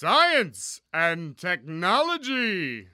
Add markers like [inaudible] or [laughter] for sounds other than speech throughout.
Science and Technology.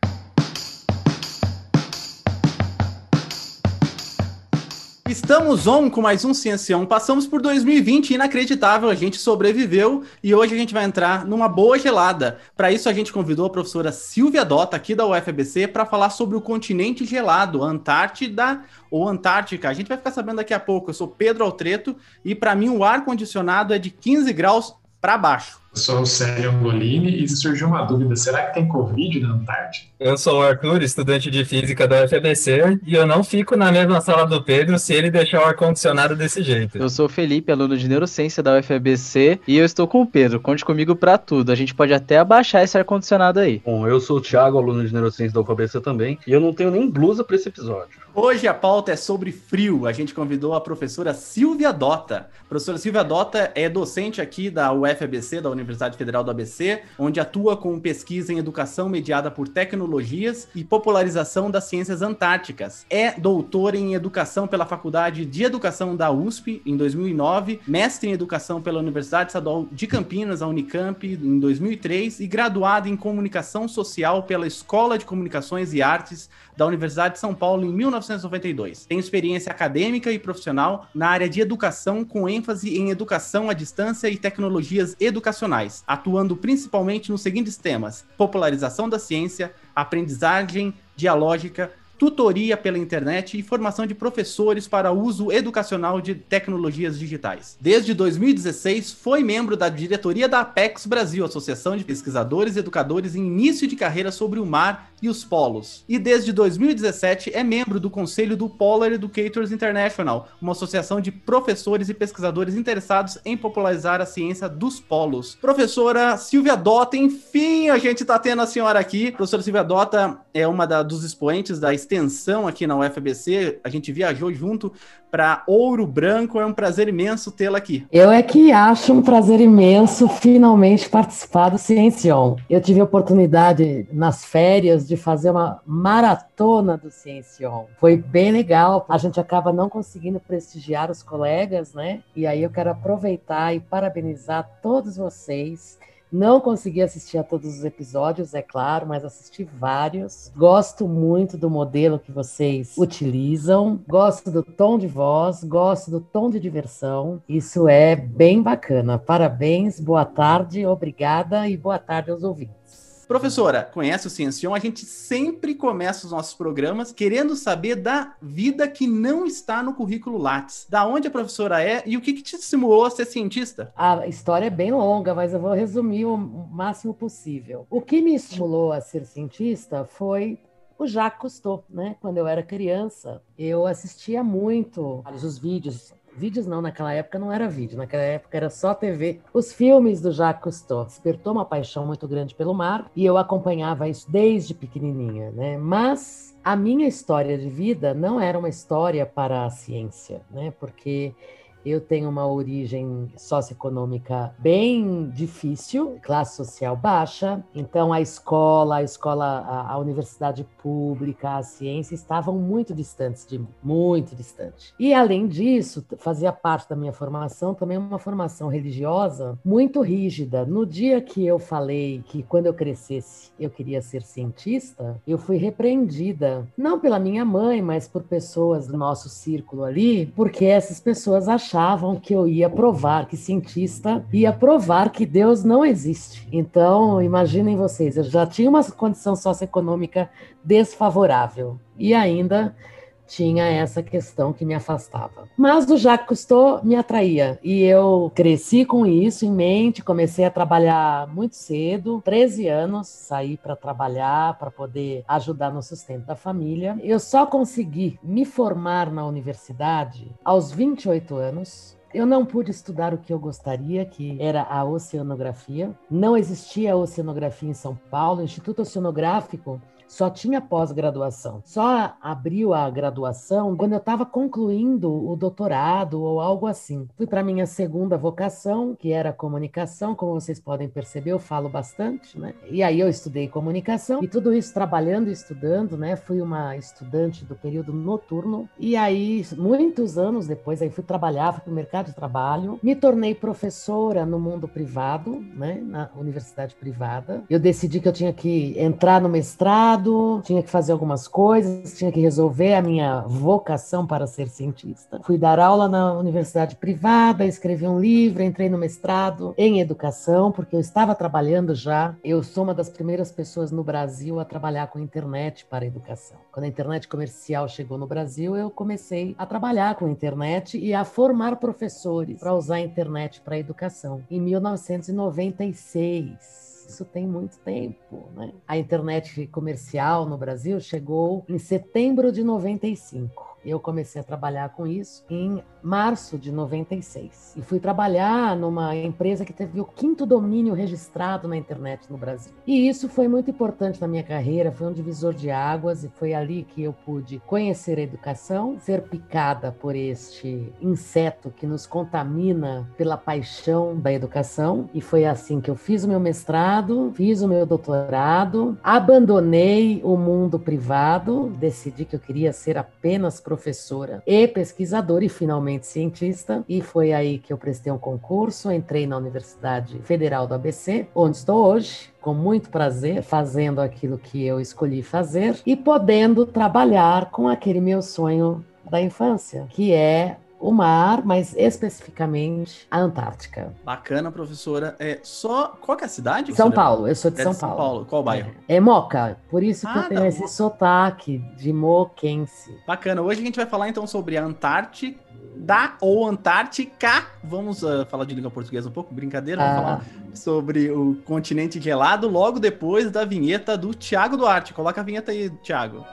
Estamos on com mais um Ciencião. Passamos por 2020 inacreditável, a gente sobreviveu e hoje a gente vai entrar numa boa gelada. Para isso a gente convidou a professora Silvia Dota aqui da UFBC para falar sobre o continente gelado, Antártida ou Antártica. A gente vai ficar sabendo daqui a pouco. Eu sou Pedro Altreto e para mim o ar condicionado é de 15 graus para baixo. Eu sou o Célio Angolini e surgiu uma dúvida: será que tem Covid na Antártida? Eu sou o Arthur, estudante de física da UFBC, e eu não fico na mesma sala do Pedro se ele deixar o ar-condicionado desse jeito. Eu sou o Felipe, aluno de neurociência da UFBC, e eu estou com o Pedro. Conte comigo para tudo. A gente pode até abaixar esse ar-condicionado aí. Bom, eu sou o Thiago, aluno de neurociência da UFBC também, e eu não tenho nem blusa para esse episódio. Hoje a pauta é sobre frio. A gente convidou a professora Silvia Dota. A professora Silvia Dota é docente aqui da UFABC, da Universidade Federal do ABC, onde atua com pesquisa em educação mediada por tecnologias e popularização das ciências antárticas. É doutora em educação pela Faculdade de Educação da USP em 2009, mestre em educação pela Universidade Estadual de Campinas, a Unicamp, em 2003 e graduada em comunicação social pela Escola de Comunicações e Artes da Universidade de São Paulo em 1992. Tem experiência acadêmica e profissional na área de educação, com ênfase em educação à distância e tecnologias educacionais, atuando principalmente nos seguintes temas: popularização da ciência, aprendizagem dialógica, tutoria pela internet e formação de professores para uso educacional de tecnologias digitais. Desde 2016, foi membro da diretoria da Apex Brasil, Associação de Pesquisadores e Educadores em Início de Carreira sobre o Mar e os Polos. E desde 2017 é membro do conselho do Polar Educators International, uma associação de professores e pesquisadores interessados em popularizar a ciência dos polos. Professora Silvia Dota, enfim, a gente está tendo a senhora aqui. Professora Silvia Dota é uma da, dos expoentes da extensão aqui na UFBC. A gente viajou junto para Ouro Branco. É um prazer imenso tê-la aqui. Eu é que acho um prazer imenso finalmente participar do Ciencion. Eu tive a oportunidade nas férias de fazer uma maratona do Ciencion. Foi bem legal. A gente acaba não conseguindo prestigiar os colegas, né? E aí eu quero aproveitar e parabenizar todos vocês não consegui assistir a todos os episódios, é claro, mas assisti vários. Gosto muito do modelo que vocês utilizam. Gosto do tom de voz, gosto do tom de diversão. Isso é bem bacana. Parabéns, boa tarde, obrigada e boa tarde aos ouvintes. Professora, conhece o Ciencion? A gente sempre começa os nossos programas querendo saber da vida que não está no currículo Lattes. Da onde a professora é e o que, que te estimulou a ser cientista? A história é bem longa, mas eu vou resumir o máximo possível. O que me estimulou a ser cientista foi o Jacques Cousteau, né? Quando eu era criança, eu assistia muito os vídeos Vídeos não, naquela época não era vídeo, naquela época era só TV. Os filmes do Jacques Cousteau despertou uma paixão muito grande pelo mar e eu acompanhava isso desde pequenininha, né? Mas a minha história de vida não era uma história para a ciência, né? Porque eu tenho uma origem socioeconômica bem difícil, classe social baixa. Então a escola, a escola, a, a universidade pública, a ciência estavam muito distantes de mim, muito distante. E além disso, fazia parte da minha formação também uma formação religiosa muito rígida. No dia que eu falei que quando eu crescesse eu queria ser cientista, eu fui repreendida, não pela minha mãe, mas por pessoas do nosso círculo ali, porque essas pessoas achavam achavam que eu ia provar, que cientista ia provar que Deus não existe. Então, imaginem vocês, eu já tinha uma condição socioeconômica desfavorável e ainda tinha essa questão que me afastava. Mas o Jacques Cousteau me atraía e eu cresci com isso em mente, comecei a trabalhar muito cedo, 13 anos, saí para trabalhar, para poder ajudar no sustento da família. Eu só consegui me formar na universidade aos 28 anos. Eu não pude estudar o que eu gostaria, que era a oceanografia. Não existia oceanografia em São Paulo. O Instituto Oceanográfico só tinha pós-graduação. Só abriu a graduação quando eu estava concluindo o doutorado ou algo assim. Fui para minha segunda vocação, que era comunicação, como vocês podem perceber, eu falo bastante, né? E aí eu estudei comunicação e tudo isso trabalhando e estudando, né? Fui uma estudante do período noturno e aí muitos anos depois aí fui trabalhar, fui para o mercado de trabalho, me tornei professora no mundo privado, né? Na universidade privada. Eu decidi que eu tinha que entrar no mestrado, tinha que fazer algumas coisas, tinha que resolver a minha vocação para ser cientista. Fui dar aula na universidade privada, escrevi um livro, entrei no mestrado em educação, porque eu estava trabalhando já. Eu sou uma das primeiras pessoas no Brasil a trabalhar com internet para a educação. Quando a internet comercial chegou no Brasil, eu comecei a trabalhar com internet e a formar professores para usar a internet para a educação. Em 1996 isso tem muito tempo, né? A internet comercial no Brasil chegou em setembro de 95. Eu comecei a trabalhar com isso em março de 96 e fui trabalhar numa empresa que teve o quinto domínio registrado na internet no Brasil. E isso foi muito importante na minha carreira, foi um divisor de águas e foi ali que eu pude conhecer a educação, ser picada por este inseto que nos contamina pela paixão da educação e foi assim que eu fiz o meu mestrado, fiz o meu doutorado, abandonei o mundo privado, decidi que eu queria ser apenas professor professora e pesquisadora e finalmente cientista. E foi aí que eu prestei um concurso, entrei na Universidade Federal do ABC, onde estou hoje com muito prazer, fazendo aquilo que eu escolhi fazer e podendo trabalhar com aquele meu sonho da infância, que é o mar, mas especificamente a Antártica. Bacana, professora. É só qual que é a cidade? São Paulo, eu sou de, é São, de São Paulo. Paulo. Qual bairro? É, é Moca, por isso que Ah, eu tenho tá, esse sotaque de moquense. Bacana. Hoje a gente vai falar então sobre a Antártida ou Antártica. Vamos ah, falar de língua portuguesa um pouco, brincadeira. Vamos Ah. falar sobre o continente gelado logo depois da vinheta do Tiago Duarte. Coloca a vinheta aí, Tiago.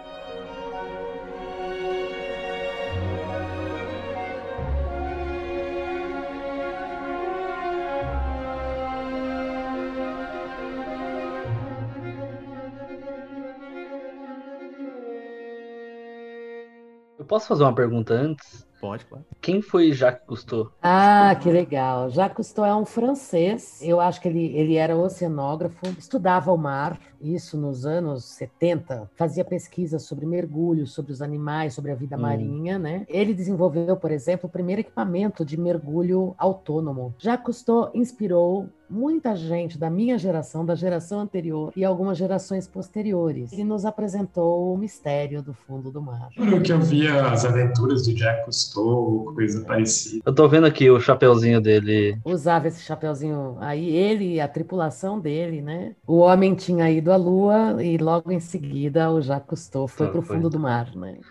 Posso fazer uma pergunta antes? Pode, claro. Quem foi Jacques Cousteau? Ah, que legal. Jacques Cousteau é um francês. Eu acho que ele, ele era oceanógrafo, estudava o mar, isso nos anos 70. Fazia pesquisas sobre mergulho, sobre os animais, sobre a vida Hum. marinha, né? Ele desenvolveu, por exemplo, o primeiro equipamento de mergulho autônomo. Jacques Cousteau inspirou muita gente da minha geração, da geração anterior e algumas gerações posteriores. Ele nos apresentou o mistério do fundo do mar. Lembro que eu via as aventuras do Jack Cousteau, coisa parecida. Eu tô vendo aqui o chapeuzinho dele. usava esse chapeuzinho aí, ele e a tripulação dele, né? O homem tinha ido à lua e logo em seguida o Jacques Cousteau foi Ah, para o fundo do mar, né?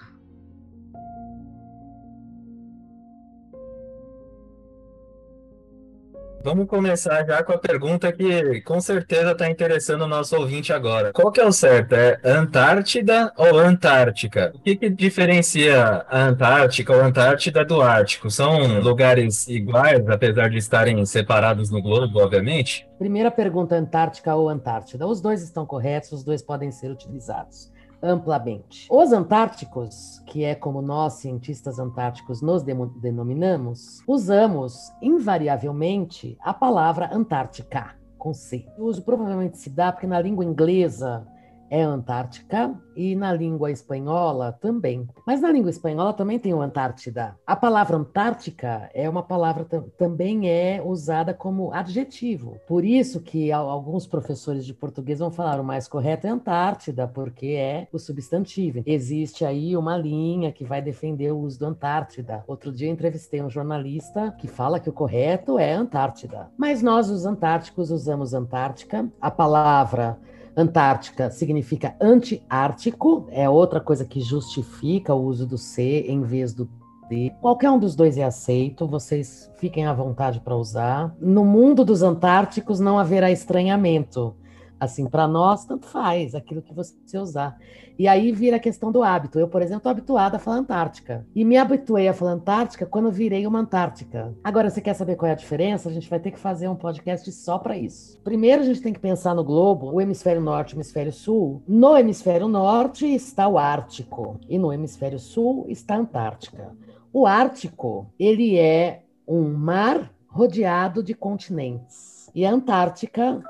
Vamos começar já com a pergunta que com certeza está interessando o nosso ouvinte agora. Qual que é o certo? É Antártida ou Antártica? O que que diferencia a Antártica ou Antártida do Ártico? São lugares iguais, apesar de estarem separados no globo, obviamente? Primeira pergunta, Antártica ou Antártida? Os dois estão corretos, os dois podem ser utilizados amplamente. Os antárticos, que é como nós, cientistas antárticos, nos denominamos, usamos invariavelmente a palavra Antártica, com C. O uso provavelmente se dá porque na língua inglesa é Antártica e na língua espanhola também. Mas na língua espanhola também tem o Antártida. A palavra Antártica é uma palavra tam- também é usada como adjetivo. Por isso que al- alguns professores de português vão falar o mais correto é Antártida, porque é o substantivo. Existe aí uma linha que vai defender o uso do Antártida. Outro dia entrevistei um jornalista que fala que o correto é Antártida. Mas nós, os antárticos, usamos Antártica. A palavra Antártica significa anti-ártico, é outra coisa que justifica o uso do C em vez do D. Qualquer um dos dois é aceito, vocês fiquem à vontade para usar. No mundo dos antárticos não haverá estranhamento. Assim, para nós, tanto faz aquilo que você usar. E aí vira a questão do hábito. Eu, por exemplo, estou habituada a falar Antártica. E me habituei a falar Antártica quando virei uma Antártica. Agora, você quer saber qual é a diferença? A gente vai ter que fazer um podcast só para isso. Primeiro, a gente tem que pensar no globo, o hemisfério norte e o hemisfério sul. No hemisfério norte está o Ártico e no hemisfério sul está a Antártica. O Ártico, ele é um mar rodeado de continentes. E a Antártica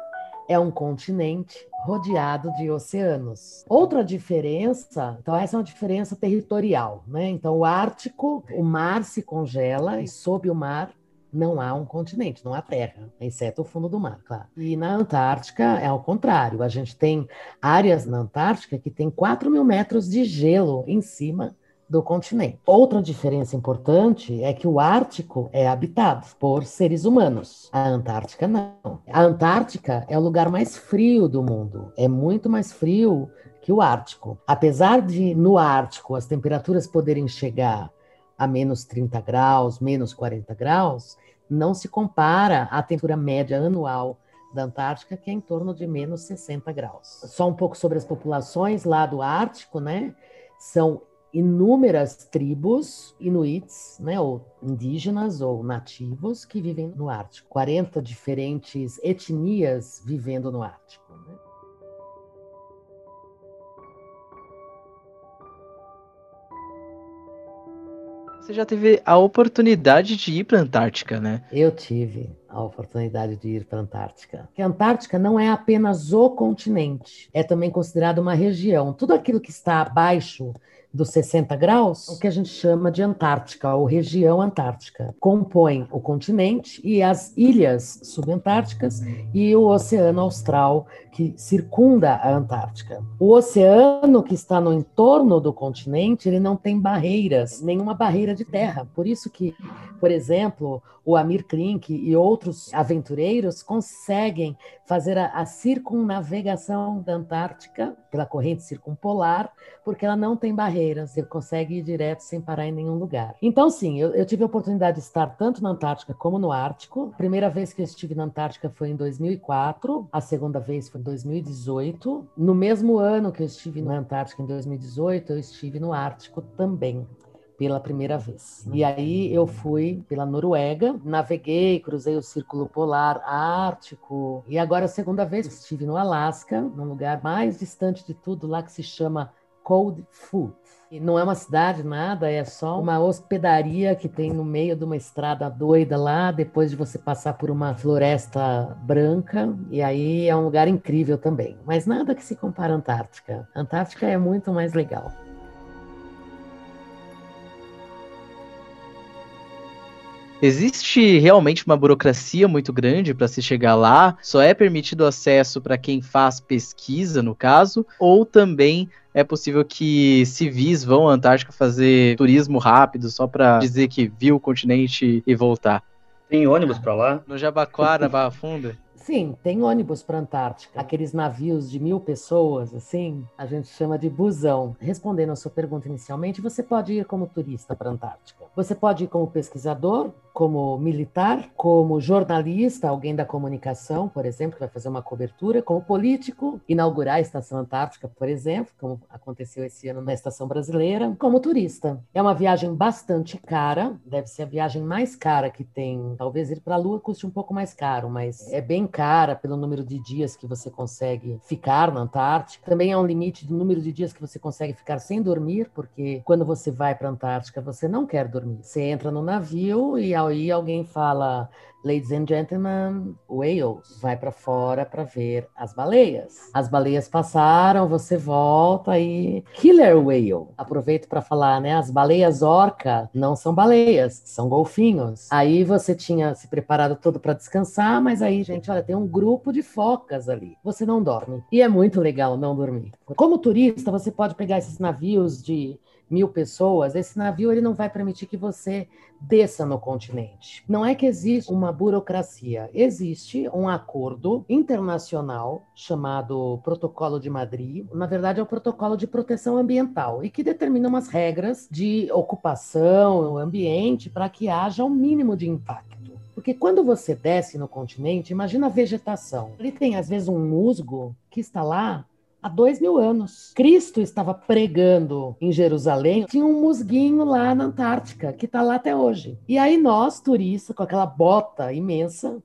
é um continente rodeado de oceanos. Outra diferença, então essa é uma diferença territorial, né? Então o Ártico, o mar se congela e sob o mar não há um continente, não há terra, exceto o fundo do mar, claro. E na Antártica é ao contrário, a gente tem áreas na Antártica que tem 4 mil metros de gelo em cima do continente. Outra diferença importante é que o Ártico é habitado por seres humanos, a Antártica não. A Antártica é o lugar mais frio do mundo, é muito mais frio que o Ártico. Apesar de no Ártico as temperaturas poderem chegar a menos 30 graus, menos 40 graus, não se compara à temperatura média anual da Antártica, que é em torno de menos 60 graus. Só um pouco sobre as populações lá do Ártico, né? São inúmeras tribos inuits, né, ou indígenas ou nativos que vivem no Ártico. 40 diferentes etnias vivendo no Ártico. Né? Você já teve a oportunidade de ir para a Antártica, né? Eu tive a oportunidade de ir para a Antártica. Porque a Antártica não é apenas o continente, é também considerado uma região. Tudo aquilo que está abaixo dos 60 graus, o que a gente chama de Antártica, ou região antártica. Compõe o continente e as ilhas subantárticas e o Oceano Austral, que circunda a Antártica. O oceano que está no entorno do continente, ele não tem barreiras, nenhuma barreira de terra. Por isso que, por exemplo, o Amir Klink e outros aventureiros conseguem fazer a, a circunnavegação da Antártica pela corrente circumpolar, porque ela não tem barreiras, você consegue ir direto sem parar em nenhum lugar. Então, sim, eu, eu tive a oportunidade de estar tanto na Antártica como no Ártico. A primeira vez que eu estive na Antártica foi em 2004, a segunda vez foi em 2018. No mesmo ano que eu estive na Antártica, em 2018, eu estive no Ártico também pela primeira vez. E aí eu fui pela Noruega, naveguei, cruzei o Círculo Polar Ártico. E agora a segunda vez estive no Alasca, num lugar mais distante de tudo, lá que se chama Cold Foot. E não é uma cidade, nada, é só uma hospedaria que tem no meio de uma estrada doida lá, depois de você passar por uma floresta branca. E aí é um lugar incrível também. Mas nada que se compara à Antártica. A Antártica é muito mais legal. Existe realmente uma burocracia muito grande para se chegar lá? Só é permitido acesso para quem faz pesquisa, no caso, ou também é possível que civis vão à Antártica fazer turismo rápido só para dizer que viu o continente e voltar? Tem ônibus para lá? No Jabaquara, Barra Funda? Sim, tem ônibus para Antártica. Aqueles navios de mil pessoas, assim, a gente chama de busão. Respondendo a sua pergunta inicialmente, você pode ir como turista para Antártica. Você pode ir como pesquisador, como militar, como jornalista, alguém da comunicação, por exemplo, que vai fazer uma cobertura, como político, inaugurar a Estação Antártica, por exemplo, como aconteceu esse ano na Estação Brasileira, como turista. É uma viagem bastante cara, deve ser a viagem mais cara que tem. Talvez ir para a Lua custe um pouco mais caro, mas é bem cara pelo número de dias que você consegue ficar na Antártica. Também há um limite do número de dias que você consegue ficar sem dormir, porque quando você vai para a Antártica, você não quer dormir. Você entra no navio e aí alguém fala Ladies and gentlemen, whales, vai para fora para ver as baleias. As baleias passaram, você volta e killer whale. Aproveito para falar, né? As baleias orca não são baleias, são golfinhos. Aí você tinha se preparado todo para descansar, mas aí, gente, olha, tem um grupo de focas ali. Você não dorme. E é muito legal não dormir. Como turista, você pode pegar esses navios de mil pessoas, esse navio ele não vai permitir que você desça no continente. Não é que existe uma burocracia, existe um acordo internacional chamado Protocolo de Madrid. Na verdade, é o Protocolo de Proteção Ambiental e que determina umas regras de ocupação, o ambiente, para que haja um mínimo de impacto. Porque quando você desce no continente, imagina a vegetação. Ele tem, às vezes, um musgo que está lá há dois mil anos. Cristo estava pregando em Jerusalém, tinha um musguinho lá na Antártica, que está lá até hoje. E aí nós, turistas, com aquela bota imensa,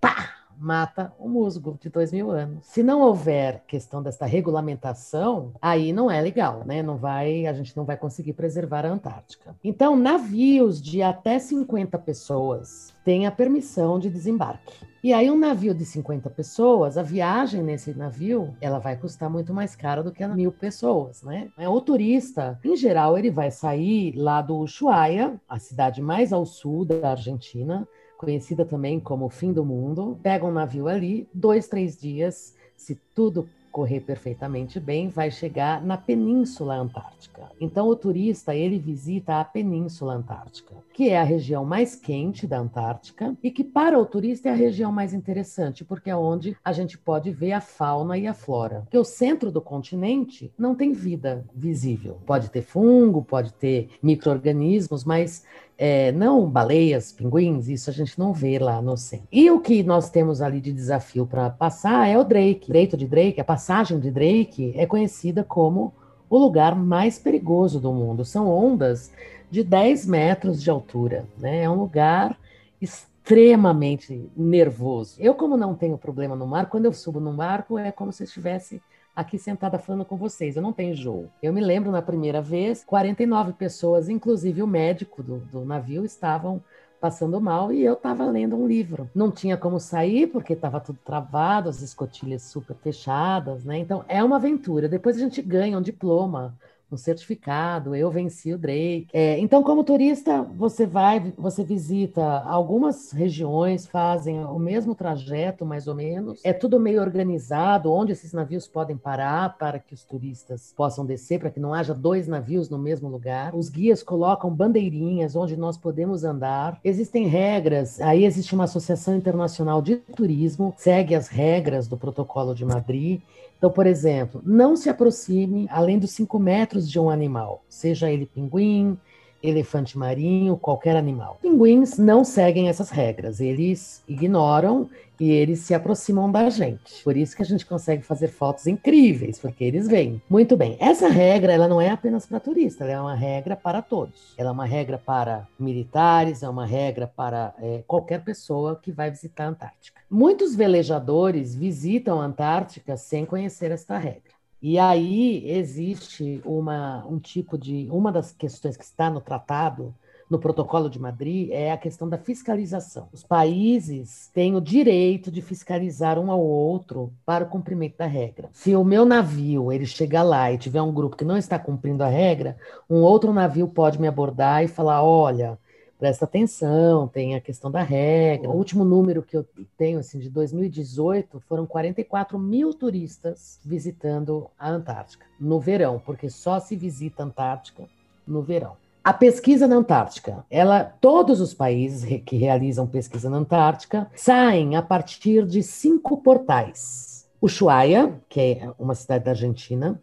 pá, mata o musgo de dois mil anos. Se não houver questão dessa regulamentação, aí não é legal, né? Não vai, a gente não vai conseguir preservar a Antártica. Então, navios de até 50 pessoas têm a permissão de desembarque. E aí, um navio de 50 pessoas, a viagem nesse navio, ela vai custar muito mais cara do que a mil pessoas, né? O turista, em geral, ele vai sair lá do Ushuaia, a cidade mais ao sul da Argentina, conhecida também como o fim do mundo, pega um navio ali, dois, três dias, se tudo correr perfeitamente bem, vai chegar na Península Antártica. Então o turista ele visita a Península Antártica, que é a região mais quente da Antártica e que para o turista é a região mais interessante, porque é onde a gente pode ver a fauna e a flora. Porque o centro do continente não tem vida visível. Pode ter fungo, pode ter micro-organismos, mas é, não baleias, pinguins, isso a gente não vê lá no centro. E o que nós temos ali de desafio para passar é o Drake. Direito de Drake, a passagem de Drake é conhecida como o lugar mais perigoso do mundo. São ondas de 10 metros de altura, né? É um lugar extremamente nervoso. Eu, como não tenho problema no mar, quando eu subo no barco é como se estivesse aqui sentada falando com vocês. Eu não tenho jogo. Eu me lembro na primeira vez, 49 pessoas, inclusive o médico do, do navio, estavam passando mal e eu estava lendo um livro. Não tinha como sair porque estava tudo travado, as escotilhas super fechadas, né? Então é uma aventura. Depois a gente ganha um diploma um certificado, eu venci o Drake. É, então, como turista, você vai, você visita algumas regiões, fazem o mesmo trajeto, mais ou menos. É tudo meio organizado, onde esses navios podem parar para que os turistas possam descer, para que não haja dois navios no mesmo lugar. Os guias colocam bandeirinhas onde nós podemos andar. Existem regras, aí existe uma associação internacional de turismo, segue as regras do protocolo de Madrid então, por exemplo, não se aproxime além dos 5 metros de um animal, seja ele pinguim, elefante marinho, qualquer animal. Pinguins não seguem essas regras, eles ignoram e eles se aproximam da gente. Por isso que a gente consegue fazer fotos incríveis, porque eles vêm. Muito bem. Essa regra, ela não é apenas para turista, ela é uma regra para todos. Ela é uma regra para militares, é uma regra para é, qualquer pessoa que vai visitar a Antártica. Muitos velejadores visitam a Antártica sem conhecer esta regra. E aí existe uma, um tipo de. Uma das questões que está no tratado, no Protocolo de Madrid, é a questão da fiscalização. Os países têm o direito de fiscalizar um ao outro para o cumprimento da regra. Se o meu navio ele chegar lá e tiver um grupo que não está cumprindo a regra, um outro navio pode me abordar e falar: olha presta atenção, tem a questão da regra. O último número que eu tenho, assim, de 2018, foram 44 mil turistas visitando a Antártica no verão, porque só se visita a Antártica no verão. A pesquisa na Antártica, ela, todos os países que realizam pesquisa na Antártica saem a partir de cinco portais. Ushuaia, que é uma cidade da Argentina,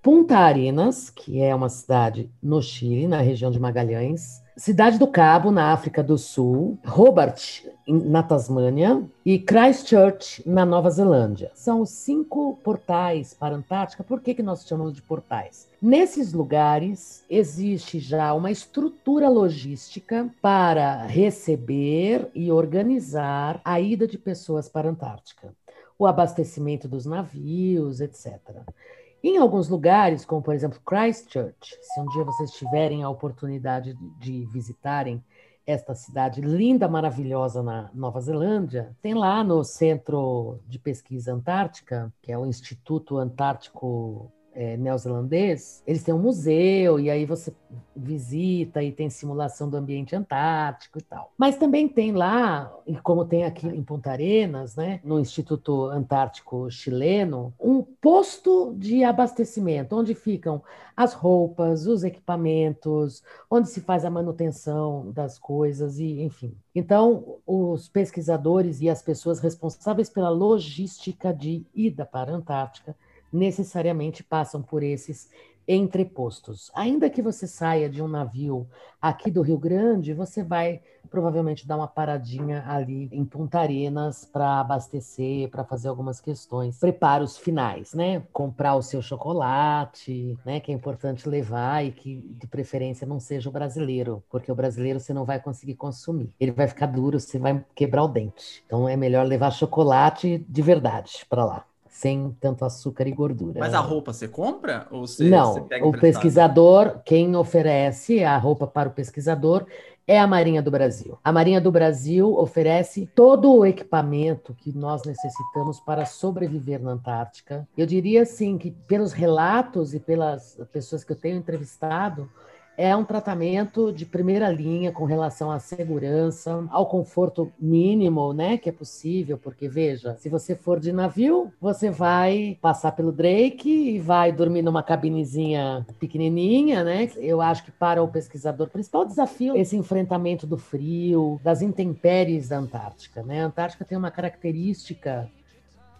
Punta Arenas, que é uma cidade no Chile, na região de Magalhães, Cidade do Cabo, na África do Sul, Hobart, na Tasmânia, e Christchurch, na Nova Zelândia. São os cinco portais para a Antártica. Por que, que nós chamamos de portais? Nesses lugares existe já uma estrutura logística para receber e organizar a ida de pessoas para a Antártica, o abastecimento dos navios, etc. Em alguns lugares, como por exemplo Christchurch, se um dia vocês tiverem a oportunidade de visitarem esta cidade linda, maravilhosa na Nova Zelândia, tem lá no Centro de Pesquisa Antártica, que é o Instituto Antártico é, neozelandês, eles têm um museu e aí você visita e tem simulação do ambiente antártico e tal. Mas também tem lá, e como tem aqui em Punta Arenas, né, no Instituto Antártico Chileno, um posto de abastecimento onde ficam as roupas, os equipamentos, onde se faz a manutenção das coisas e, enfim. Então, os pesquisadores e as pessoas responsáveis pela logística de ida para a Antártica necessariamente passam por esses entrepostos. Ainda que você saia de um navio aqui do Rio Grande, você vai provavelmente dar uma paradinha ali em Punta Arenas para abastecer, para fazer algumas questões, preparos finais, né? Comprar o seu chocolate, né? Que é importante levar e que de preferência não seja o brasileiro, porque o brasileiro você não vai conseguir consumir. Ele vai ficar duro, você vai quebrar o dente. Então é melhor levar chocolate de verdade para lá sem tanto açúcar e gordura. Mas a roupa você compra? Ou você, Não, você pega o pesquisador, quem oferece a roupa para o pesquisador é a Marinha do Brasil. A Marinha do Brasil oferece todo o equipamento que nós necessitamos para sobreviver na Antártica. Eu diria assim que pelos relatos e pelas pessoas que eu tenho entrevistado, é um tratamento de primeira linha com relação à segurança, ao conforto mínimo, né, que é possível, porque veja, se você for de navio, você vai passar pelo Drake e vai dormir numa cabinezinha pequenininha, né? Eu acho que para o pesquisador, o principal desafio é esse enfrentamento do frio, das intempéries da Antártica, né? A Antártica tem uma característica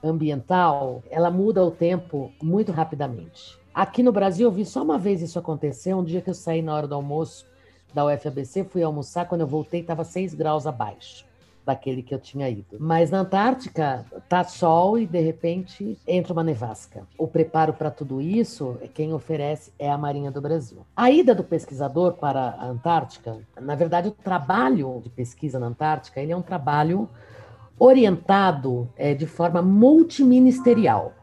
ambiental, ela muda o tempo muito rapidamente. Aqui no Brasil, eu vi só uma vez isso acontecer. Um dia que eu saí na hora do almoço da UFABC, fui almoçar. Quando eu voltei, estava 6 graus abaixo daquele que eu tinha ido. Mas na Antártica, tá sol e de repente entra uma nevasca. O preparo para tudo isso, quem oferece é a Marinha do Brasil. A ida do pesquisador para a Antártica, na verdade, o trabalho de pesquisa na Antártica, ele é um trabalho orientado é, de forma multiministerial.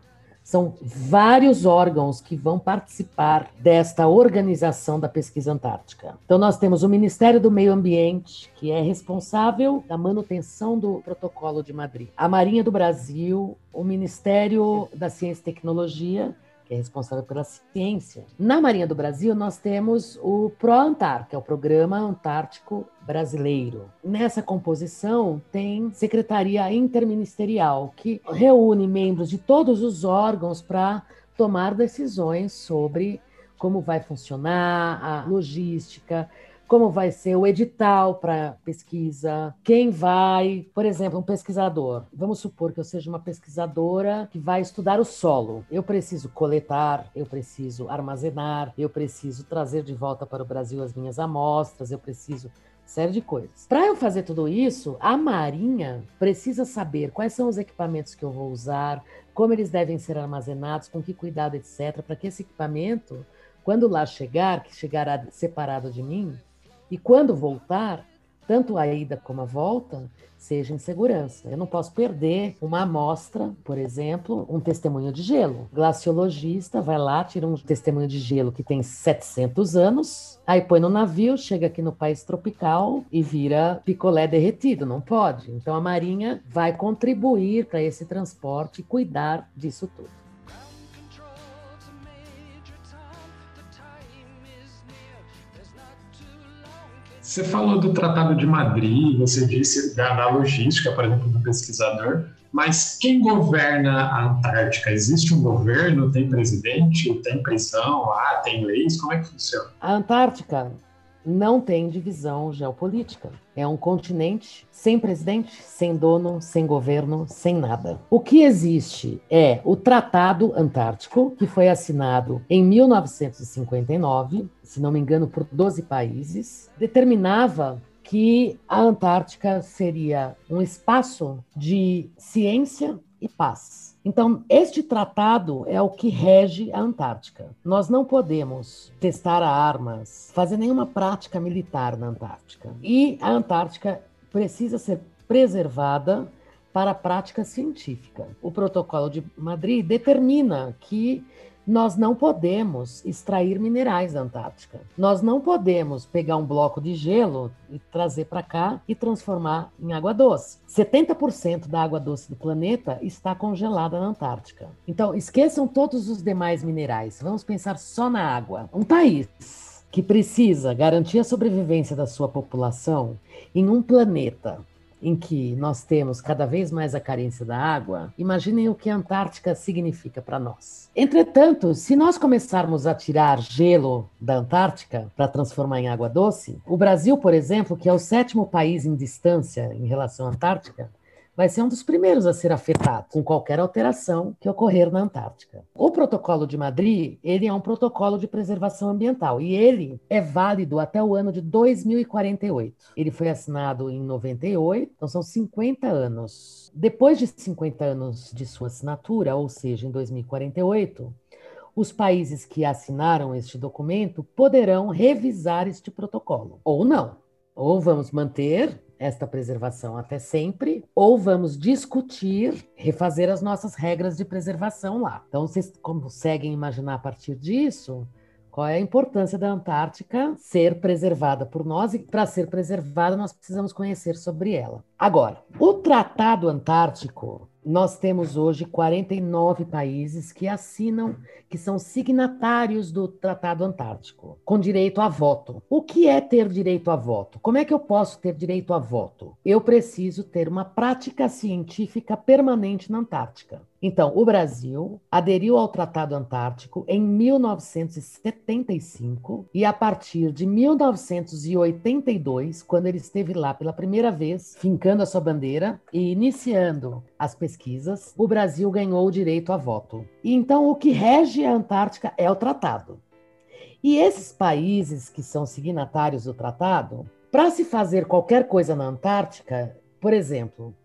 São vários órgãos que vão participar desta organização da pesquisa antártica. Então, nós temos o Ministério do Meio Ambiente, que é responsável da manutenção do Protocolo de Madrid, a Marinha do Brasil, o Ministério da Ciência e Tecnologia, que é responsável pela ciência. Na Marinha do Brasil, nós temos o ProAntar, que é o Programa Antártico Brasileiro. Nessa composição tem Secretaria Interministerial, que reúne membros de todos os órgãos para tomar decisões sobre como vai funcionar a logística, como vai ser o edital para pesquisa, quem vai, por exemplo, um pesquisador. Vamos supor que eu seja uma pesquisadora que vai estudar o solo. Eu preciso coletar, eu preciso armazenar, eu preciso trazer de volta para o Brasil as minhas amostras, eu preciso série de coisas. Para eu fazer tudo isso, a Marinha precisa saber quais são os equipamentos que eu vou usar, como eles devem ser armazenados, com que cuidado, etc, para que esse equipamento, quando lá chegar, que chegará separado de mim, e quando voltar, tanto a ida como a volta, seja em segurança. Eu não posso perder uma amostra, por exemplo, um testemunho de gelo. O glaciologista vai lá, tira um testemunho de gelo que tem 700 anos, aí põe no navio, chega aqui no país tropical e vira picolé derretido. Não pode. Então a Marinha vai contribuir para esse transporte e cuidar disso tudo. Você falou do Tratado de Madrid, você disse da, da logística, por exemplo, do pesquisador, mas quem governa a Antártica? Existe um governo? Tem presidente? Tem prisão lá? Tem leis? Como é que funciona? A Antártica não tem divisão geopolítica. É um continente sem presidente, sem dono, sem governo, sem nada. O que existe é o Tratado Antártico, que foi assinado em 1959, se não me engano, por 12 países, determinava que a Antártica seria um espaço de ciência e paz. Então, este tratado é o que rege a Antártica. Nós não podemos testar armas, fazer nenhuma prática militar na Antártica. E a Antártica precisa ser preservada para a prática científica. O Protocolo de Madrid determina que nós não podemos extrair minerais da Antártica. Nós não podemos pegar um bloco de gelo e trazer para cá e transformar em água doce. 70% da água doce do planeta está congelada na Antártica. Então, esqueçam todos os demais minerais. Vamos pensar só na água. Um país que precisa garantir a sobrevivência da sua população em um planeta em que nós temos cada vez mais a carência da água, imaginem o que a Antártica significa para nós. Entretanto, se nós começarmos a tirar gelo da Antártica para transformar em água doce, o Brasil, por exemplo, que é o sétimo país em distância em relação à Antártica, vai ser um dos primeiros a ser afetado com qualquer alteração que ocorrer na Antártica. O Protocolo de Madrid, ele é um protocolo de preservação ambiental e ele é válido até o ano de 2048. Ele foi assinado em 98, então são 50 anos. Depois de 50 anos de sua assinatura, ou seja, em 2048, os países que assinaram este documento poderão revisar este protocolo, ou não. Ou vamos manter esta preservação até sempre, ou vamos discutir, refazer as nossas regras de preservação lá. Então, vocês conseguem imaginar a partir disso qual é a importância da Antártica ser preservada por nós e para ser preservada nós precisamos conhecer sobre ela. Agora, o Tratado Antártico nós temos hoje 49 países que assinam, que são signatários do Tratado Antártico, com direito a voto. O que é ter direito a voto? Como é que eu posso ter direito a voto? Eu preciso ter uma prática científica permanente na Antártica. Então, o Brasil aderiu ao Tratado Antártico em 1975 e a partir de 1982, quando ele esteve lá pela primeira vez, fincando a sua bandeira e iniciando as pesquisas, o Brasil ganhou o direito a voto. E então o que rege a Antártica é o tratado. E esses países que são signatários do tratado, para se fazer qualquer coisa na Antártica, por exemplo,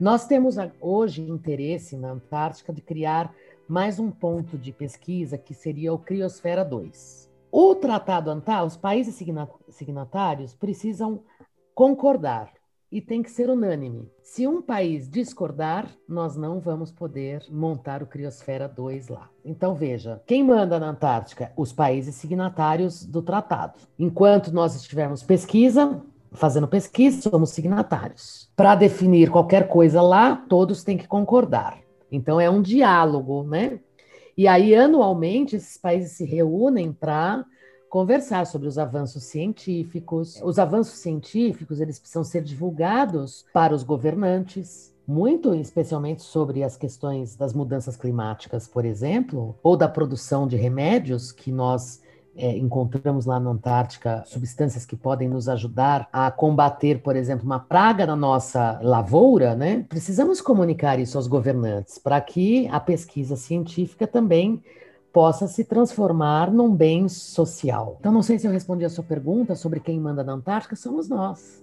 nós temos hoje interesse na Antártica de criar mais um ponto de pesquisa que seria o Criosfera 2. O Tratado Antártico, os países signatários precisam concordar e tem que ser unânime. Se um país discordar, nós não vamos poder montar o Criosfera 2 lá. Então veja, quem manda na Antártica? Os países signatários do tratado. Enquanto nós estivermos pesquisa, fazendo pesquisa, somos signatários. Para definir qualquer coisa lá, todos têm que concordar. Então é um diálogo, né? E aí, anualmente, esses países se reúnem para conversar sobre os avanços científicos. Os avanços científicos, eles precisam ser divulgados para os governantes, muito especialmente sobre as questões das mudanças climáticas, por exemplo, ou da produção de remédios que nós é, encontramos lá na Antártica substâncias que podem nos ajudar a combater, por exemplo, uma praga na nossa lavoura, né? Precisamos comunicar isso aos governantes para que a pesquisa científica também possa se transformar num bem social. Então, não sei se eu respondi a sua pergunta sobre quem manda na Antártica, somos nós.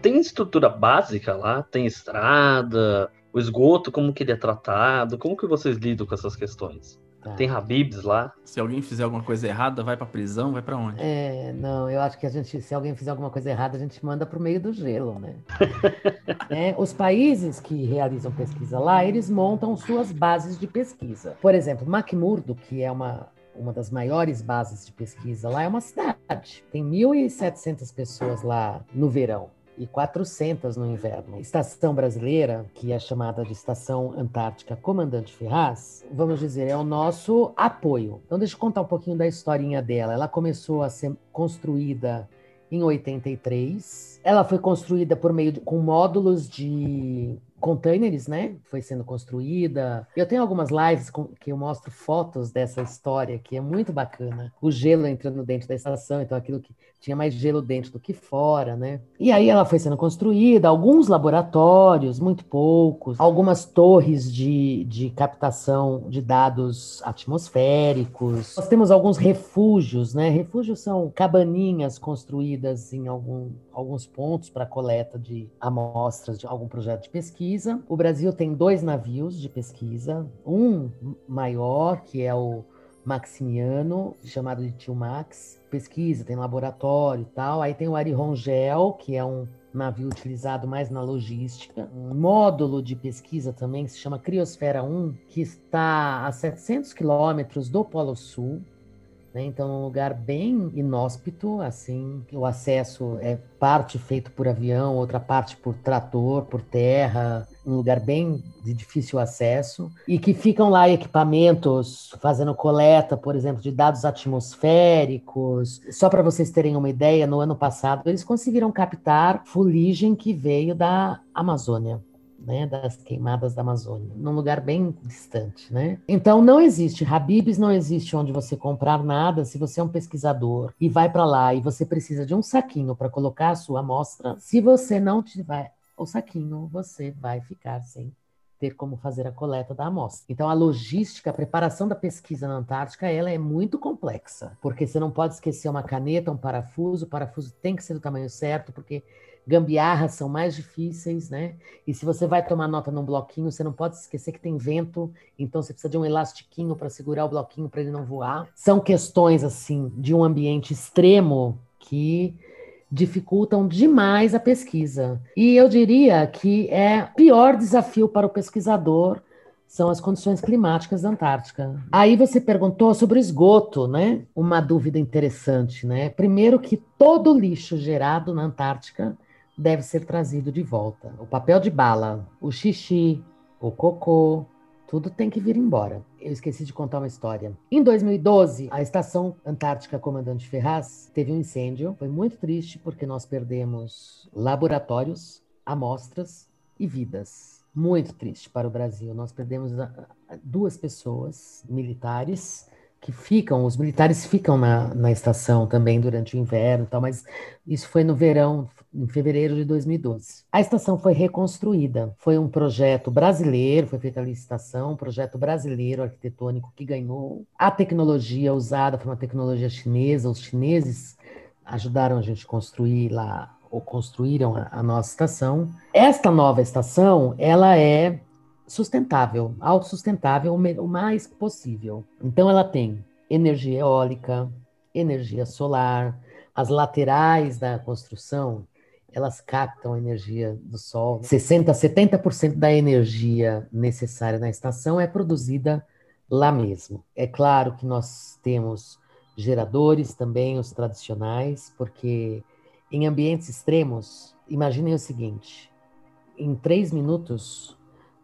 Tem estrutura básica lá? Tem estrada? O esgoto, como que ele é tratado, como que vocês lidam com essas questões? Tá. Tem Habibs lá. Se alguém fizer alguma coisa errada, vai pra prisão, vai para onde? É, não, eu acho que a gente, se alguém fizer alguma coisa errada, a gente manda pro meio do gelo, né? [laughs] é, os países que realizam pesquisa lá, eles montam suas bases de pesquisa. Por exemplo, McMurdo, que é uma, uma das maiores bases de pesquisa lá, é uma cidade. Tem 1.700 pessoas lá no verão e 400 no inverno. Estação brasileira, que é chamada de Estação Antártica Comandante Ferraz, vamos dizer, é o nosso apoio. Então, deixa eu contar um pouquinho da historinha dela. Ela começou a ser construída em 83. Ela foi construída por meio de, com módulos de containers, né? Foi sendo construída. Eu tenho algumas lives com, que eu mostro fotos dessa história, que é muito bacana. O gelo entrando dentro da estação, então aquilo que tinha mais gelo dentro do que fora, né? E aí ela foi sendo construída, alguns laboratórios, muito poucos, algumas torres de, de captação de dados atmosféricos. Nós temos alguns refúgios, né? Refúgios são cabaninhas construídas em algum, alguns pontos para coleta de amostras de algum projeto de pesquisa. O Brasil tem dois navios de pesquisa, um maior, que é o Maximiano, chamado de Tio Max, pesquisa, tem laboratório e tal. Aí tem o Arihongel, que é um navio utilizado mais na logística. Um módulo de pesquisa também, que se chama Criosfera 1, que está a 700 quilômetros do Polo Sul. Né? Então, um lugar bem inóspito, assim, o acesso é parte feito por avião, outra parte por trator, por terra, um lugar bem de difícil acesso, e que ficam lá equipamentos fazendo coleta, por exemplo, de dados atmosféricos. Só para vocês terem uma ideia, no ano passado eles conseguiram captar fuligem que veio da Amazônia. né, das queimadas da Amazônia, num lugar bem distante, né? Então não existe Habibs, não existe onde você comprar nada. Se você é um pesquisador e vai para lá e você precisa de um saquinho para colocar a sua amostra, se você não tiver o saquinho, você vai ficar sem ter como fazer a coleta da amostra. Então, a logística, a preparação da pesquisa na Antártica, ela é muito complexa, porque você não pode esquecer uma caneta, um parafuso, o parafuso tem que ser do tamanho certo, porque gambiarras são mais difíceis, né? E se você vai tomar nota num bloquinho, você não pode esquecer que tem vento, então você precisa de um elastiquinho para segurar o bloquinho para ele não voar. São questões assim de um ambiente extremo que dificultam demais a pesquisa. E eu diria que é o pior desafio para o pesquisador são as condições climáticas da Antártica. Aí você perguntou sobre o esgoto, né? Uma dúvida interessante, né? Primeiro que todo lixo gerado na Antártica deve ser trazido de volta. O papel de bala, o xixi, o cocô, tudo tem que vir embora. Eu esqueci de contar uma história. Em 2012, a estação Antártica Comandante Ferraz teve um incêndio. Foi muito triste porque nós perdemos laboratórios, amostras e vidas. Muito triste para o Brasil. Nós perdemos ah, duas pessoas militares que ficam, os militares ficam na, na estação também durante o inverno, tal, mas isso foi no verão, em fevereiro de 2012. A estação foi reconstruída, foi um projeto brasileiro, foi feita a licitação, um projeto brasileiro arquitetônico que ganhou. A tecnologia usada foi uma tecnologia chinesa, os chineses ajudaram a gente a construir lá, ou construíram a, a nossa estação. Esta nova estação, ela é sustentável, autossustentável o mais possível. Então ela tem energia eólica, energia solar, as laterais da construção, elas captam a energia do sol. 60 a 70% da energia necessária na estação é produzida lá mesmo. É claro que nós temos geradores também, os tradicionais, porque em ambientes extremos, imaginem o seguinte: em três minutos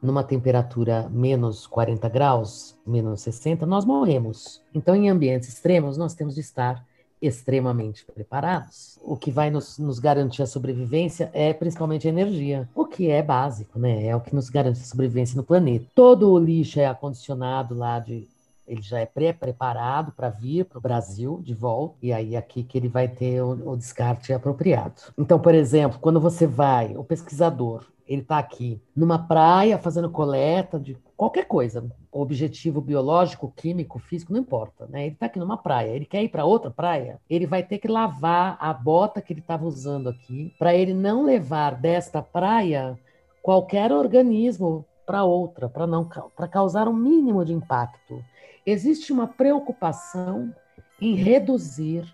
numa temperatura menos 40 graus, menos 60, nós morremos. Então, em ambientes extremos, nós temos de estar extremamente preparados. O que vai nos, nos, garantir a sobrevivência é principalmente a energia, o que é básico, né? É o que nos garante a sobrevivência no planeta. Todo o lixo é acondicionado lá de. Ele já é pré-preparado para vir para o Brasil de volta, e aí aqui que ele vai ter o, o descarte apropriado. Então, por exemplo, quando você vai, o pesquisador, ele está aqui numa praia fazendo coleta de qualquer coisa, objetivo biológico, químico, físico, não importa, né? Ele está aqui numa praia, ele quer ir para outra praia, ele vai ter que lavar a bota que ele estava usando aqui, para ele não levar desta praia qualquer organismo para outra, para não para causar um mínimo de impacto. Existe uma preocupação em reduzir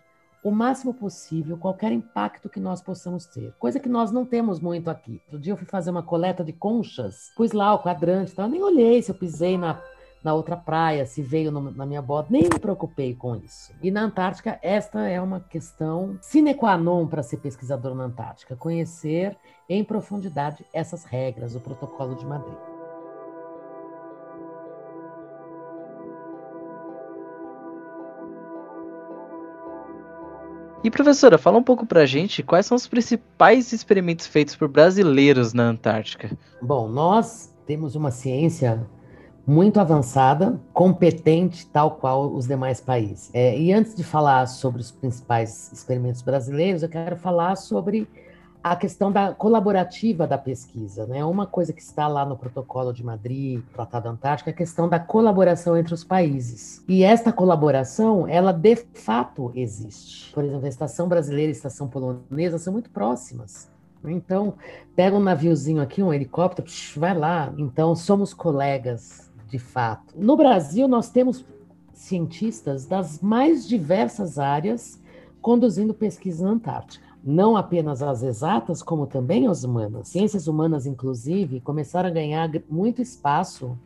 o máximo possível qualquer impacto que nós possamos ter. Coisa que nós não temos muito aqui. Outro dia eu fui fazer uma coleta de conchas, pus lá o quadrante, então eu nem olhei se eu pisei na, na outra praia, se veio no, na minha bota, nem me preocupei com isso. E na Antártica, esta é uma questão sine qua non para ser pesquisador na Antártica, conhecer em profundidade essas regras, o protocolo de Madrid. E professora, fala um pouco pra gente quais são os principais experimentos feitos por brasileiros na Antártica. Bom, nós temos uma ciência muito avançada, competente, tal qual os demais países. É, e antes de falar sobre os principais experimentos brasileiros, eu quero falar sobre a questão da colaborativa da pesquisa, né? Uma coisa que está lá no protocolo de Madrid, Tratado Antártico, é a questão da colaboração entre os países. E esta colaboração, ela de fato existe. Por exemplo, a estação brasileira e a estação polonesa são muito próximas. Então, pega um naviozinho aqui, um helicóptero, vai lá. Então, somos colegas, de fato. No Brasil, nós temos cientistas das mais diversas áreas conduzindo pesquisa na Antártica não apenas as exatas, como também as humanas. Ciências humanas, inclusive, começaram a ganhar muito espaço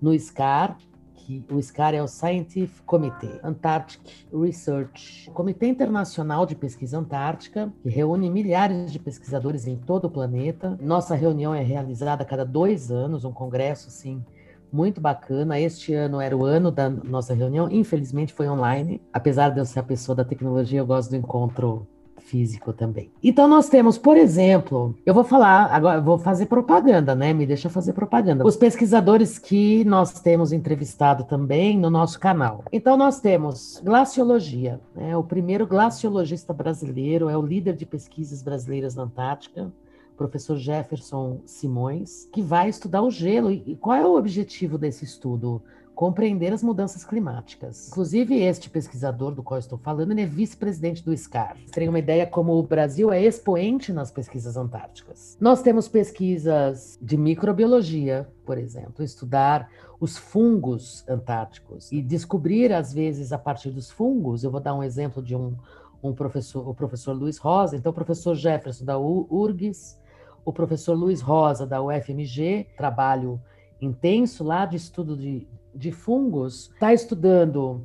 no SCAR, que o SCAR é o Scientific Committee Antarctic Research, Comitê Internacional de Pesquisa Antártica, que reúne milhares de pesquisadores em todo o planeta. Nossa reunião é realizada a cada dois anos, um congresso, assim, muito bacana. Este ano era o ano da nossa reunião, infelizmente foi online. Apesar de eu ser a pessoa da tecnologia, eu gosto do encontro físico também. Então nós temos, por exemplo, eu vou falar, agora vou fazer propaganda, né? Me deixa fazer propaganda. Os pesquisadores que nós temos entrevistado também no nosso canal. Então nós temos glaciologia, né? O primeiro glaciologista brasileiro é o líder de pesquisas brasileiras na Antártica, professor Jefferson Simões, que vai estudar o gelo. E qual é o objetivo desse estudo? Compreender as mudanças climáticas. Inclusive, este pesquisador do qual estou falando, ele é vice-presidente do SCAR. Terem uma ideia como o Brasil é expoente nas pesquisas antárticas. Nós temos pesquisas de microbiologia, por exemplo, estudar os fungos antárticos e descobrir, às vezes, a partir dos fungos, eu vou dar um exemplo de um, um professor, o professor Luiz Rosa, então o professor Jefferson da URGS, o professor Luiz Rosa, da UFMG, trabalho intenso lá de estudo de, de fungos, está estudando,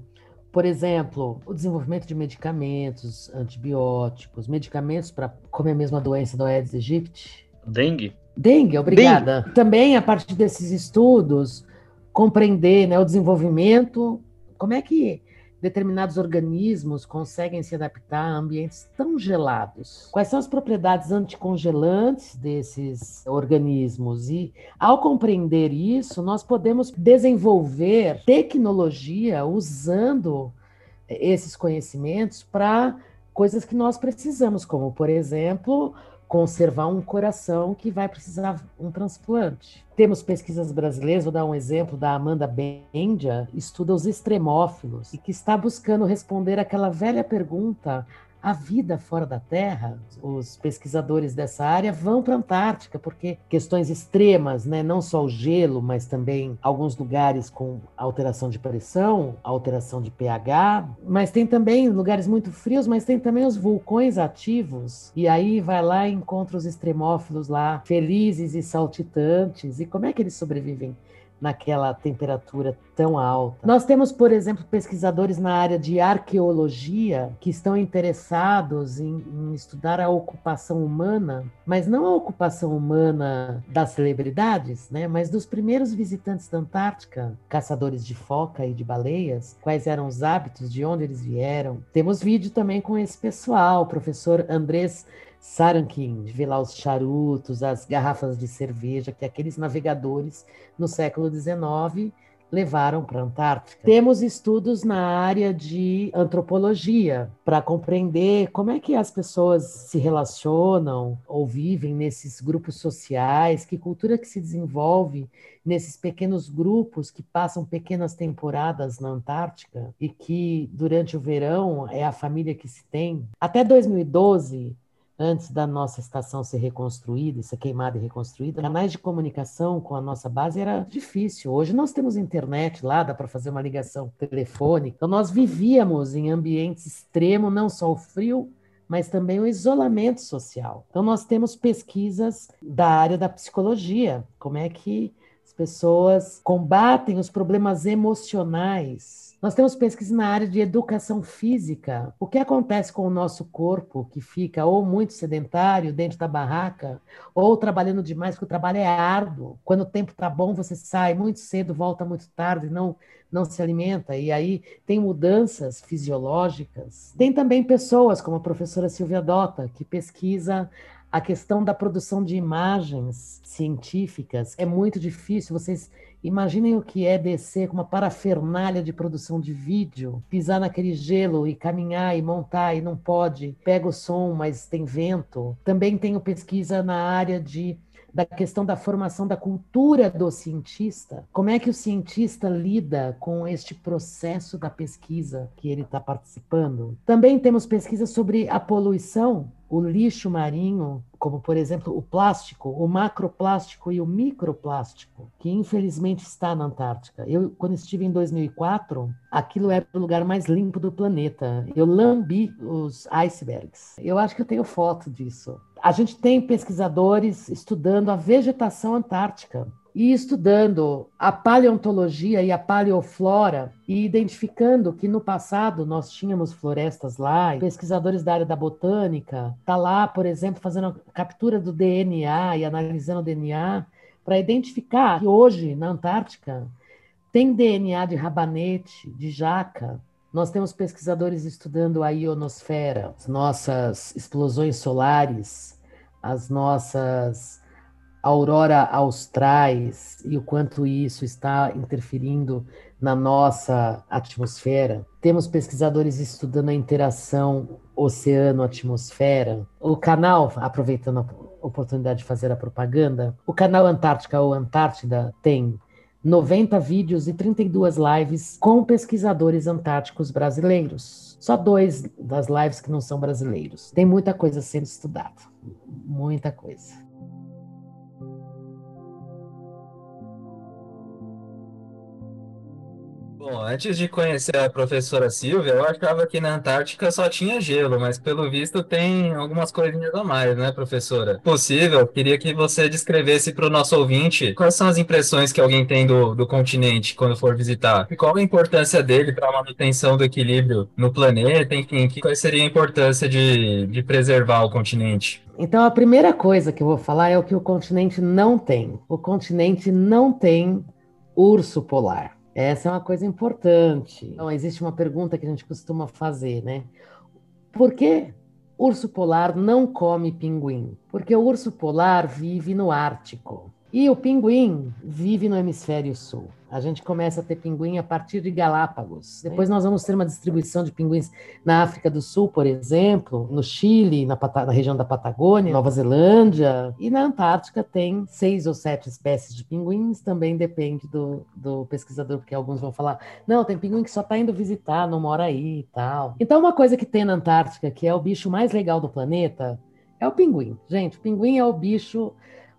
por exemplo, o desenvolvimento de medicamentos, antibióticos, medicamentos para, como é a mesma doença do Aedes aegypti? Dengue? Dengue, obrigada. Dengue. Também, a partir desses estudos, compreender né, o desenvolvimento, como é que determinados organismos conseguem se adaptar a ambientes tão gelados? Quais são as propriedades anticongelantes desses organismos? E, ao compreender isso, nós podemos desenvolver tecnologia usando esses conhecimentos para coisas que nós precisamos, como, por exemplo, conservar um coração que vai precisar um transplante. Temos pesquisas brasileiras, vou dar um exemplo da Amanda Bendia, estuda os extremófilos e que está buscando responder aquela velha pergunta a vida fora da Terra, os pesquisadores dessa área vão para a Antártica, porque questões extremas, né, não só o gelo, mas também alguns lugares com alteração de pressão, alteração de pH, mas tem também lugares muito frios, mas tem também os vulcões ativos, e aí vai lá e encontra os extremófilos lá, felizes e saltitantes, e como é que eles sobrevivem? Naquela temperatura tão alta. Nós temos, por exemplo, pesquisadores na área de arqueologia que estão interessados em, em, estudar a ocupação humana, mas não a ocupação humana das celebridades, né, mas dos primeiros visitantes da Antártica, caçadores de foca e de baleias, quais eram os hábitos, de onde eles vieram. Temos vídeo também com esse pessoal, o professor Andrés Sarankin, de ver lá os charutos, as garrafas de cerveja que aqueles navegadores no século XIX levaram para a Antártica. Temos estudos na área de antropologia para compreender como é que as pessoas se relacionam ou vivem nesses grupos sociais, que cultura que se desenvolve nesses pequenos grupos que passam pequenas temporadas na Antártica e que durante o verão é a família que se tem. Até 2012, antes da nossa estação ser reconstruída, ser queimada e reconstruída, canais de comunicação com a nossa base era difícil. Hoje nós temos internet lá, dá para fazer uma ligação telefônica. Então nós vivíamos em ambientes extremos, não só o frio, mas também o isolamento social. Então nós temos pesquisas da área da psicologia, como é que as pessoas combatem os problemas emocionais nós temos pesquisa na área de educação física. O que acontece com o nosso corpo que fica ou muito sedentário dentro da barraca, ou trabalhando demais, porque o trabalho é árduo. Quando o tempo está bom, você sai muito cedo, volta muito tarde, não não se alimenta, e aí tem mudanças fisiológicas. Tem também pessoas, como a professora Silvia Dota, que pesquisa a questão da produção de imagens científicas. É muito difícil, vocês Imaginem o que é descer com uma parafernália de produção de vídeo, pisar naquele gelo e caminhar e montar e não pode, pega o som, mas tem vento. Também tenho pesquisa na área de da questão da formação da cultura do cientista. Como é que o cientista lida com este processo da pesquisa que ele está participando? Também temos pesquisa sobre a poluição, o lixo marinho, como por exemplo o plástico, o macroplástico e o microplástico, que infelizmente está na Antártica. Eu, quando estive em 2004, aquilo era o lugar mais limpo do planeta. Eu lambi os icebergs. Eu acho que eu tenho foto disso. A gente tem pesquisadores estudando a vegetação antártica e estudando a paleontologia e a paleoflora e identificando que no passado nós tínhamos florestas lá, pesquisadores da área da botânica tá lá, por exemplo, fazendo a captura do DNA e analisando o DNA para identificar que hoje na Antártica tem DNA de rabanete, de jaca, Nós temos pesquisadores estudando a ionosfera, as nossas explosões solares, as nossas aurora austrais e o quanto isso está interferindo na nossa atmosfera. Temos pesquisadores estudando a interação oceano-atmosfera. O canal, aproveitando a oportunidade de fazer a propaganda, o canal Antártica ou Antártida tem 90 vídeos e 32 lives com pesquisadores antárticos brasileiros. Só dois das lives que não são brasileiros. Tem muita coisa sendo estudada. Muita coisa. Bom, antes de conhecer a professora Silvia, eu achava que na Antártica só tinha gelo, mas pelo visto tem algumas coisinhas a mais, né, professora? Possível, queria que você descrevesse para o nosso ouvinte quais são as impressões que alguém tem do, do continente quando for visitar. E qual a importância dele para a manutenção do equilíbrio no planeta, enfim, qual seria a importância de, de preservar o continente? Então, a primeira coisa que eu vou falar é o que o continente não tem. O continente não tem urso polar. Essa é uma coisa importante. Então, existe uma pergunta que a gente costuma fazer, né? Por que urso polar não come pinguim? Porque o urso polar vive no Ártico. E o pinguim vive no hemisfério sul. A gente começa a ter pinguim a partir de Galápagos. Depois nós vamos ter uma distribuição de pinguins na África do Sul, por exemplo, no Chile, na, na, região da Patagônia, Nova Zelândia. E na Antártica tem seis ou sete espécies de pinguins, também depende do, do pesquisador, porque alguns vão falar: não, tem pinguim que só está indo visitar, não mora aí e tal. Então, uma coisa que tem na Antártica, que é o bicho mais legal do planeta, é o pinguim. Gente, o pinguim é o bicho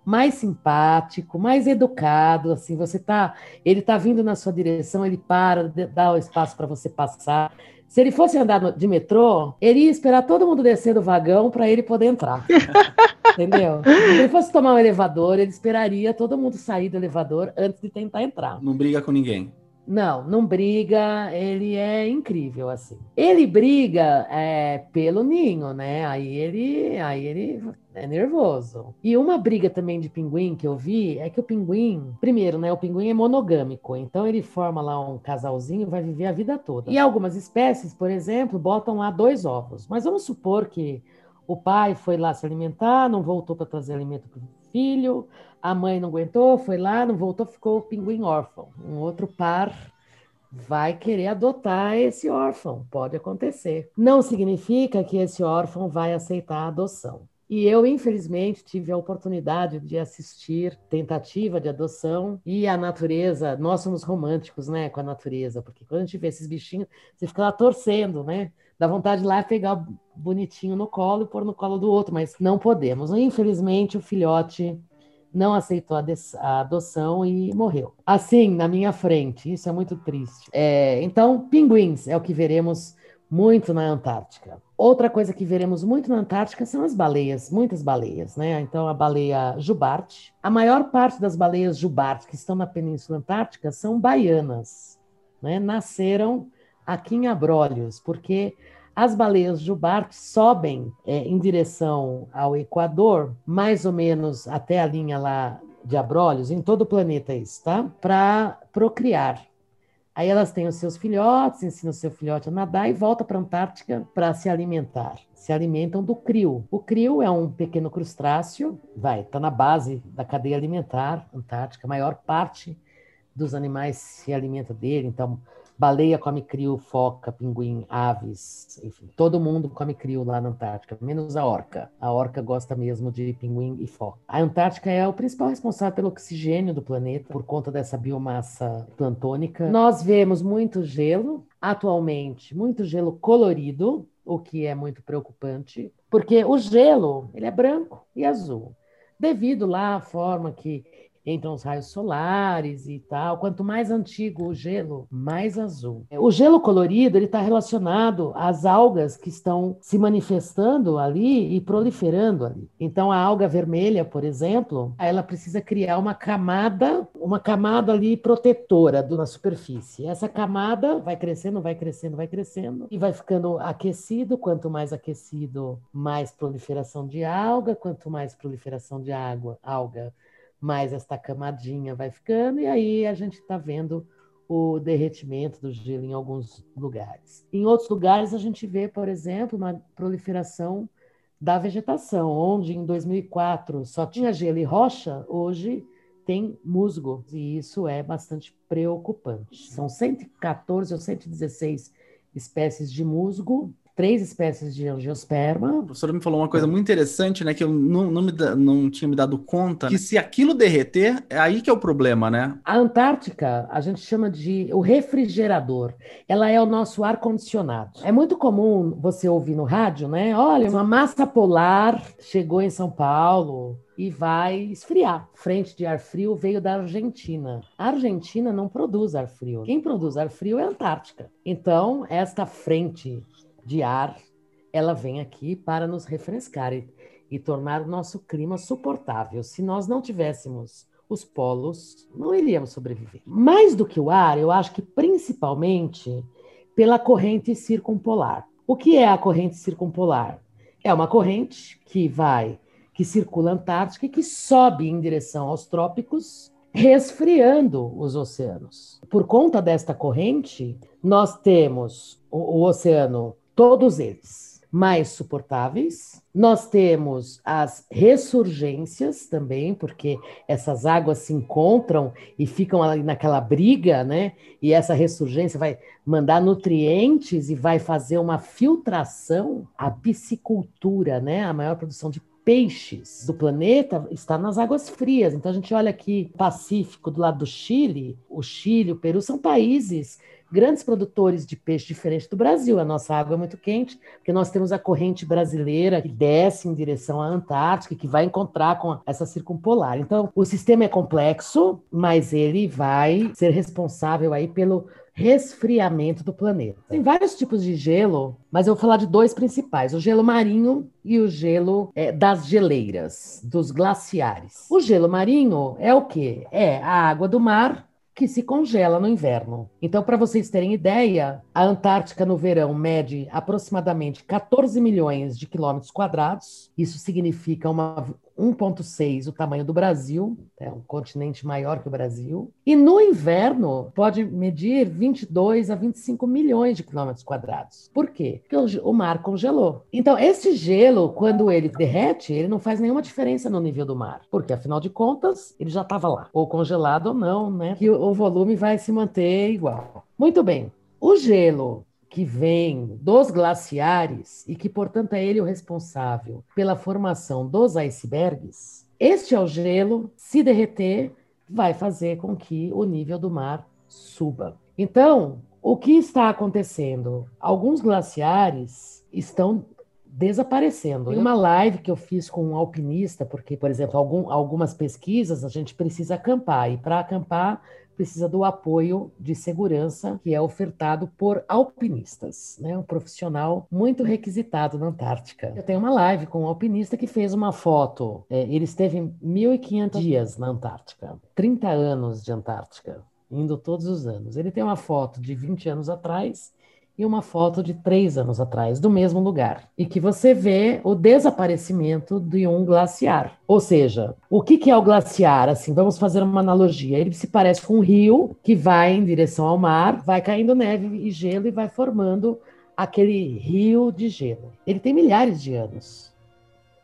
mais simpático, mais educado, assim, você tá, ele tá vindo na sua direção, ele para, dá o espaço para você passar. Se ele fosse andar de metrô, ele ia esperar todo mundo descer do vagão para ele poder entrar. [laughs] Entendeu? Se ele fosse tomar um elevador, ele esperaria todo mundo sair do elevador antes de tentar entrar. Não briga com ninguém. Não, não briga, ele é incrível, assim. Ele briga é, pelo ninho, né? Aí ele, aí ele é nervoso. E uma briga também de pinguim que eu vi é que o pinguim, primeiro, né? O pinguim é monogâmico, então ele forma lá um casalzinho e vai viver a vida toda. E algumas espécies, por exemplo, botam lá dois ovos. Mas vamos supor que o pai foi lá se alimentar, não voltou para trazer alimento para o filho, a mãe não aguentou, foi lá, não voltou, ficou o pinguim órfão. Um outro par vai querer adotar esse órfão, pode acontecer. Não significa que esse órfão vai aceitar a adoção. E eu, infelizmente, tive a oportunidade de assistir tentativa de adoção e a natureza. Nós somos românticos, né, com a natureza, porque quando a gente vê esses bichinhos, você fica lá torcendo, né? Dá vontade de lá pegar bonitinho no colo e pôr no colo do outro, mas não podemos. Infelizmente, o filhote não aceitou a, adoção e morreu. Assim, na minha frente. Isso é muito triste. É, então, pinguins é o que veremos muito na Antártica. Outra coisa que veremos muito na Antártica são as baleias, muitas baleias, né? Então, a baleia jubarte. A maior parte das baleias jubarte que estão na Península Antártica são baianas, né? Nasceram aqui em Abrolhos, porque as baleias jubarte sobem é, em direção ao Equador, mais ou menos até a linha lá de Abrolhos, em todo o planeta isso, tá? Para procriar. Aí elas têm os seus filhotes, ensinam o seu filhote a nadar e volta para a Antártica para se alimentar. Se alimentam do crio. O crio é um pequeno crustáceo, vai, está na base da cadeia alimentar antártica. A maior parte dos animais se alimenta dele, então Baleia come crio, foca, pinguim, aves, enfim, todo mundo come crio lá na Antártica, menos a orca. A orca gosta mesmo de pinguim e foca. A Antártica é o principal responsável pelo oxigênio do planeta, por conta dessa biomassa plantônica. Nós vemos muito gelo, atualmente, muito gelo colorido, o que é muito preocupante, porque o gelo, ele é branco e azul, devido lá à forma que entram os raios solares e tal. Quanto mais antigo o gelo, mais azul. O gelo colorido ele está relacionado às algas que estão se manifestando ali e proliferando ali. Então a alga vermelha, por exemplo, ela precisa criar uma camada, uma camada ali protetora na superfície. Essa camada vai crescendo, vai crescendo, vai crescendo e vai ficando aquecido. Quanto mais aquecido, mais proliferação de alga. Quanto mais proliferação de água, alga mais esta camadinha vai ficando, e aí a gente está vendo o derretimento do gelo em alguns lugares. Em outros lugares, a gente vê, por exemplo, uma proliferação da vegetação, onde em 2004 só tinha gelo e rocha, hoje tem musgo, e isso é bastante preocupante. São 114 ou 116 espécies de musgo três espécies de angiosperma. A professora me falou uma coisa muito interessante, né? Que eu não, não, me, não tinha me dado conta. Que se aquilo derreter, é aí que é o problema, né? A Antártica, a gente chama de o refrigerador. Ela é o nosso ar-condicionado. É muito comum você ouvir no rádio, né? Olha, uma massa polar chegou em São Paulo e vai esfriar. Frente de ar frio veio da Argentina. A Argentina não produz ar frio. Quem produz ar frio é a Antártica. Então, esta frente de ar, ela vem aqui para nos refrescar e, e tornar o nosso clima suportável. Se nós não tivéssemos os polos, não iríamos sobreviver. Mais do que o ar, eu acho que principalmente pela corrente circumpolar. O que é a corrente circumpolar? É uma corrente que vai, que circula a Antártica e que sobe em direção aos trópicos, resfriando os oceanos. Por conta desta corrente, nós temos o, o oceano todos eles mais suportáveis. Nós temos as ressurgências também, porque essas águas se encontram e ficam ali naquela briga, né? E essa ressurgência vai mandar nutrientes e vai fazer uma filtração. A piscicultura, né? A maior produção de peixes do planeta está nas águas frias. Então a gente olha aqui Pacífico do lado do Chile, o Chile, o Peru são países grandes produtores de peixe diferente do Brasil. A nossa água é muito quente, porque nós temos a corrente brasileira que desce em direção à Antártica, que vai encontrar com essa circumpolar. Então, o sistema é complexo, mas ele vai ser responsável aí pelo resfriamento do planeta. Tem vários tipos de gelo, mas eu vou falar de dois principais: o gelo marinho e o gelo é, das geleiras, dos glaciares. O gelo marinho é o que? É a água do mar que se congela no inverno. Então, para vocês terem ideia, a Antártica no verão mede aproximadamente 14 milhões de quilômetros quadrados. Isso significa uma 1,6 o tamanho do Brasil, é um continente maior que o Brasil. E no inverno pode medir 22 a 25 milhões de quilômetros quadrados. Por quê? Porque o, mar congelou. Então, esse gelo, quando ele derrete, ele não faz nenhuma diferença no nível do mar, porque afinal de contas, ele já estava lá, ou congelado ou não, né? Que o volume vai se manter igual. Muito bem. O gelo que vem dos glaciares e que, portanto, é ele o responsável pela formação dos icebergs, este é o gelo, se derreter, vai fazer com que o nível do mar suba. Então, o que está acontecendo? Alguns glaciares estão desaparecendo. Em uma live que eu fiz com um alpinista, porque, por exemplo, algum, algumas pesquisas a gente precisa acampar, e para acampar precisa do apoio de segurança que é ofertado por alpinistas, né? um profissional muito requisitado na Antártica. Eu tenho uma live com um alpinista que fez uma foto. É, ele esteve 1.500 dias na Antártica, 30 anos de Antártica, indo todos os anos. Ele tem uma foto de 20 anos atrás e uma foto de três anos atrás, do mesmo lugar, e que você vê o desaparecimento de um glaciar. Ou seja, o que, que é o glaciar? Assim, vamos fazer uma analogia. Ele se parece com um rio que vai em direção ao mar, vai caindo neve e gelo e vai formando aquele rio de gelo. Ele tem milhares de anos.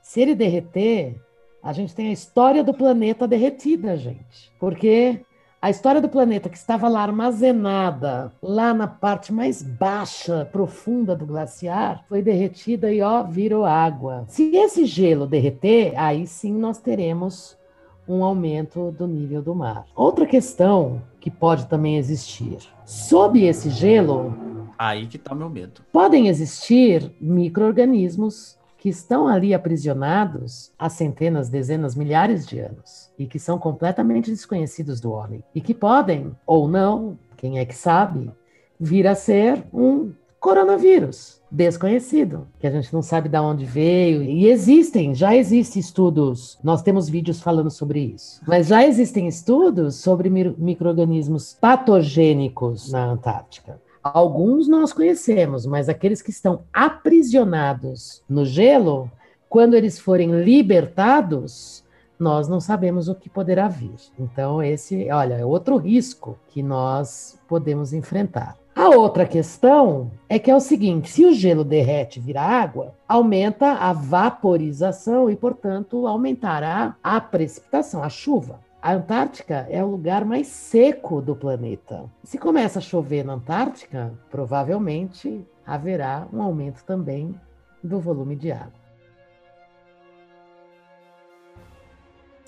Se ele derreter, a gente tem a história do planeta derretida, gente. Porque a história do planeta que estava lá armazenada, lá na parte mais baixa, profunda do glaciar, foi derretida e ó, virou água. Se esse gelo derreter, aí sim nós teremos um aumento do nível do mar. Outra questão que pode também existir. Sob esse gelo, aí que está meu medo. Podem existir micro-organismos que estão ali aprisionados há centenas, dezenas, milhares de anos e que são completamente desconhecidos do homem e que podem, ou não, quem é que sabe, vir a ser um coronavírus desconhecido, que a gente não sabe de onde veio. E existem, já existem estudos, nós temos vídeos falando sobre isso, mas já existem estudos sobre micro-organismos patogênicos na Antártica. Alguns nós conhecemos, mas aqueles que estão aprisionados no gelo, quando eles forem libertados, nós não sabemos o que poderá vir. Então, esse, olha, é outro risco que nós podemos enfrentar. A outra questão é que é o seguinte: se o gelo derrete e vira água, aumenta a vaporização e, portanto, aumentará a precipitação, a chuva. A Antártica é o lugar mais seco do planeta. Se começa a chover na Antártica, provavelmente haverá um aumento também do volume de água.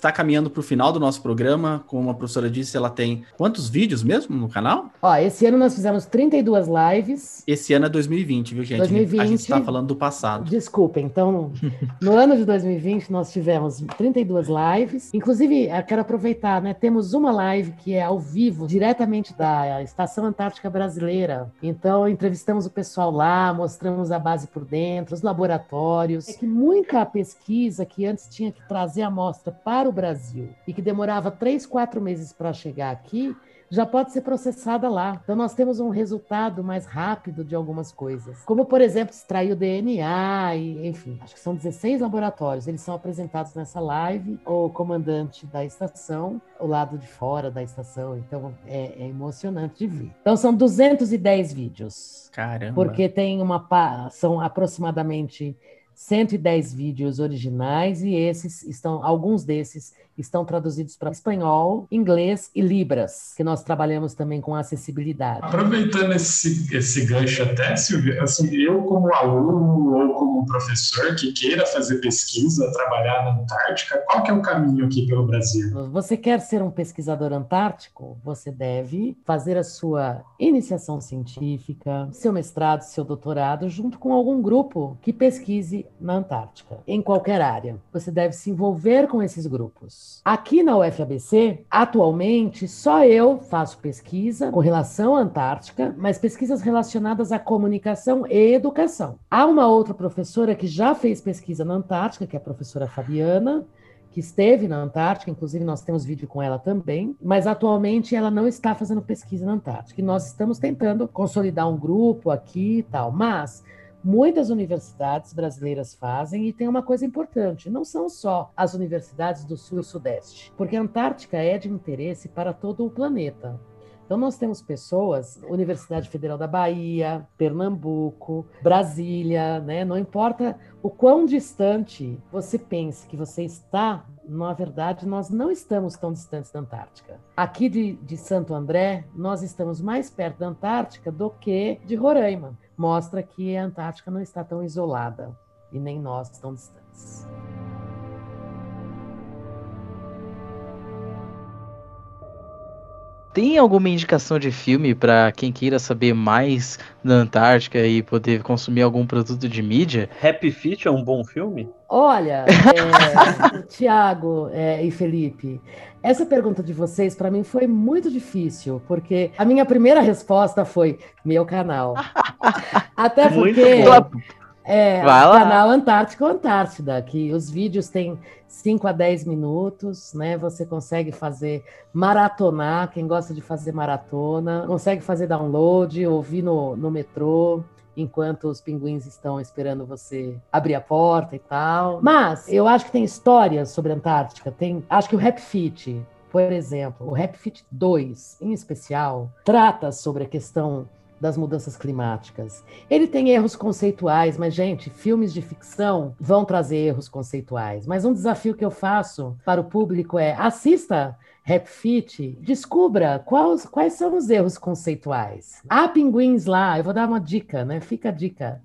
Está caminhando para o final do nosso programa. Como a professora disse, ela tem quantos vídeos mesmo no canal? Ó, esse ano nós fizemos 32 lives. Esse ano é 2020, viu, gente? 2020. A gente está falando do passado. Desculpa, então, [laughs] no ano de 2020 nós tivemos 32 lives. Inclusive, eu quero aproveitar, né? Temos uma live que é ao vivo, diretamente da Estação Antártica Brasileira. Então, entrevistamos o pessoal lá, mostramos a base por dentro, os laboratórios. É que muita pesquisa que antes tinha que trazer a amostra para para o Brasil e que demorava três, quatro meses para chegar aqui, já pode ser processada lá. Então, nós temos um resultado mais rápido de algumas coisas. Como, por exemplo, extrair o DNA, e, enfim, acho que são 16 laboratórios. Eles são apresentados nessa live. O comandante da estação, o lado de fora da estação. Então, é, é emocionante de ver. Então, são 210 vídeos. Caramba! Porque tem uma. São aproximadamente 110 vídeos originais e esses estão, alguns desses estão traduzidos para espanhol, inglês e libras, que nós trabalhamos também com acessibilidade. Aproveitando esse, esse gancho até, Silvia, assim, eu como aluno ou como professor que queira fazer pesquisa, trabalhar na Antártica, qual que é o caminho aqui pelo Brasil? Você quer ser um pesquisador antártico? Você deve fazer a sua iniciação científica, seu mestrado, seu doutorado, junto com algum grupo que pesquise na Antártica, em qualquer área. Você deve se envolver com esses grupos. Aqui na UFABC, atualmente, só eu faço pesquisa com relação à Antártica, mas pesquisas relacionadas à comunicação e educação. Há uma outra professora que já fez pesquisa na Antártica, que é a professora Fabiana, que esteve na Antártica, inclusive nós temos vídeo com ela também, mas atualmente ela não está fazendo pesquisa na Antártica. E nós estamos tentando consolidar um grupo aqui e tal, mas muitas universidades brasileiras fazem e tem uma coisa importante, não são só as universidades do sul e sudeste, porque a Antártica é de interesse para todo o planeta. Então, nós temos pessoas, Universidade Federal da Bahia, Pernambuco, Brasília, né? não importa o quão distante você pense que você está, na verdade, nós não estamos tão distantes da Antártica. Aqui de, de Santo André, nós estamos mais perto da Antártica do que de Roraima mostra que a Antártica não está tão isolada e nem nós tão distantes. Tem alguma indicação de filme para quem queira saber mais da Antártica e poder consumir algum produto de mídia? Happy Feet é um bom filme? Olha, é, Tiago é, e Felipe, essa pergunta de vocês para mim foi muito difícil, porque a minha primeira resposta foi meu canal. [laughs] Até porque é, o canal Antártico Antártida, que os vídeos têm 5 a 10 minutos, né? Você consegue fazer maratonar, quem gosta de fazer maratona, consegue fazer download, ouvir no, no metrô enquanto os pinguins estão esperando você abrir a porta e tal. Mas eu acho que tem histórias sobre a Antártica. Tem, acho que o Rap Fit, por exemplo, o Rap Fit 2, em especial, trata sobre a questão das mudanças climáticas. Ele tem erros conceituais, mas, gente, filmes de ficção vão trazer erros conceituais. Mas um desafio que eu faço para o público é assista Rap Fit, descubra quais, quais são os erros conceituais. Há pinguins lá, eu vou dar uma dica, né? Fica a dica.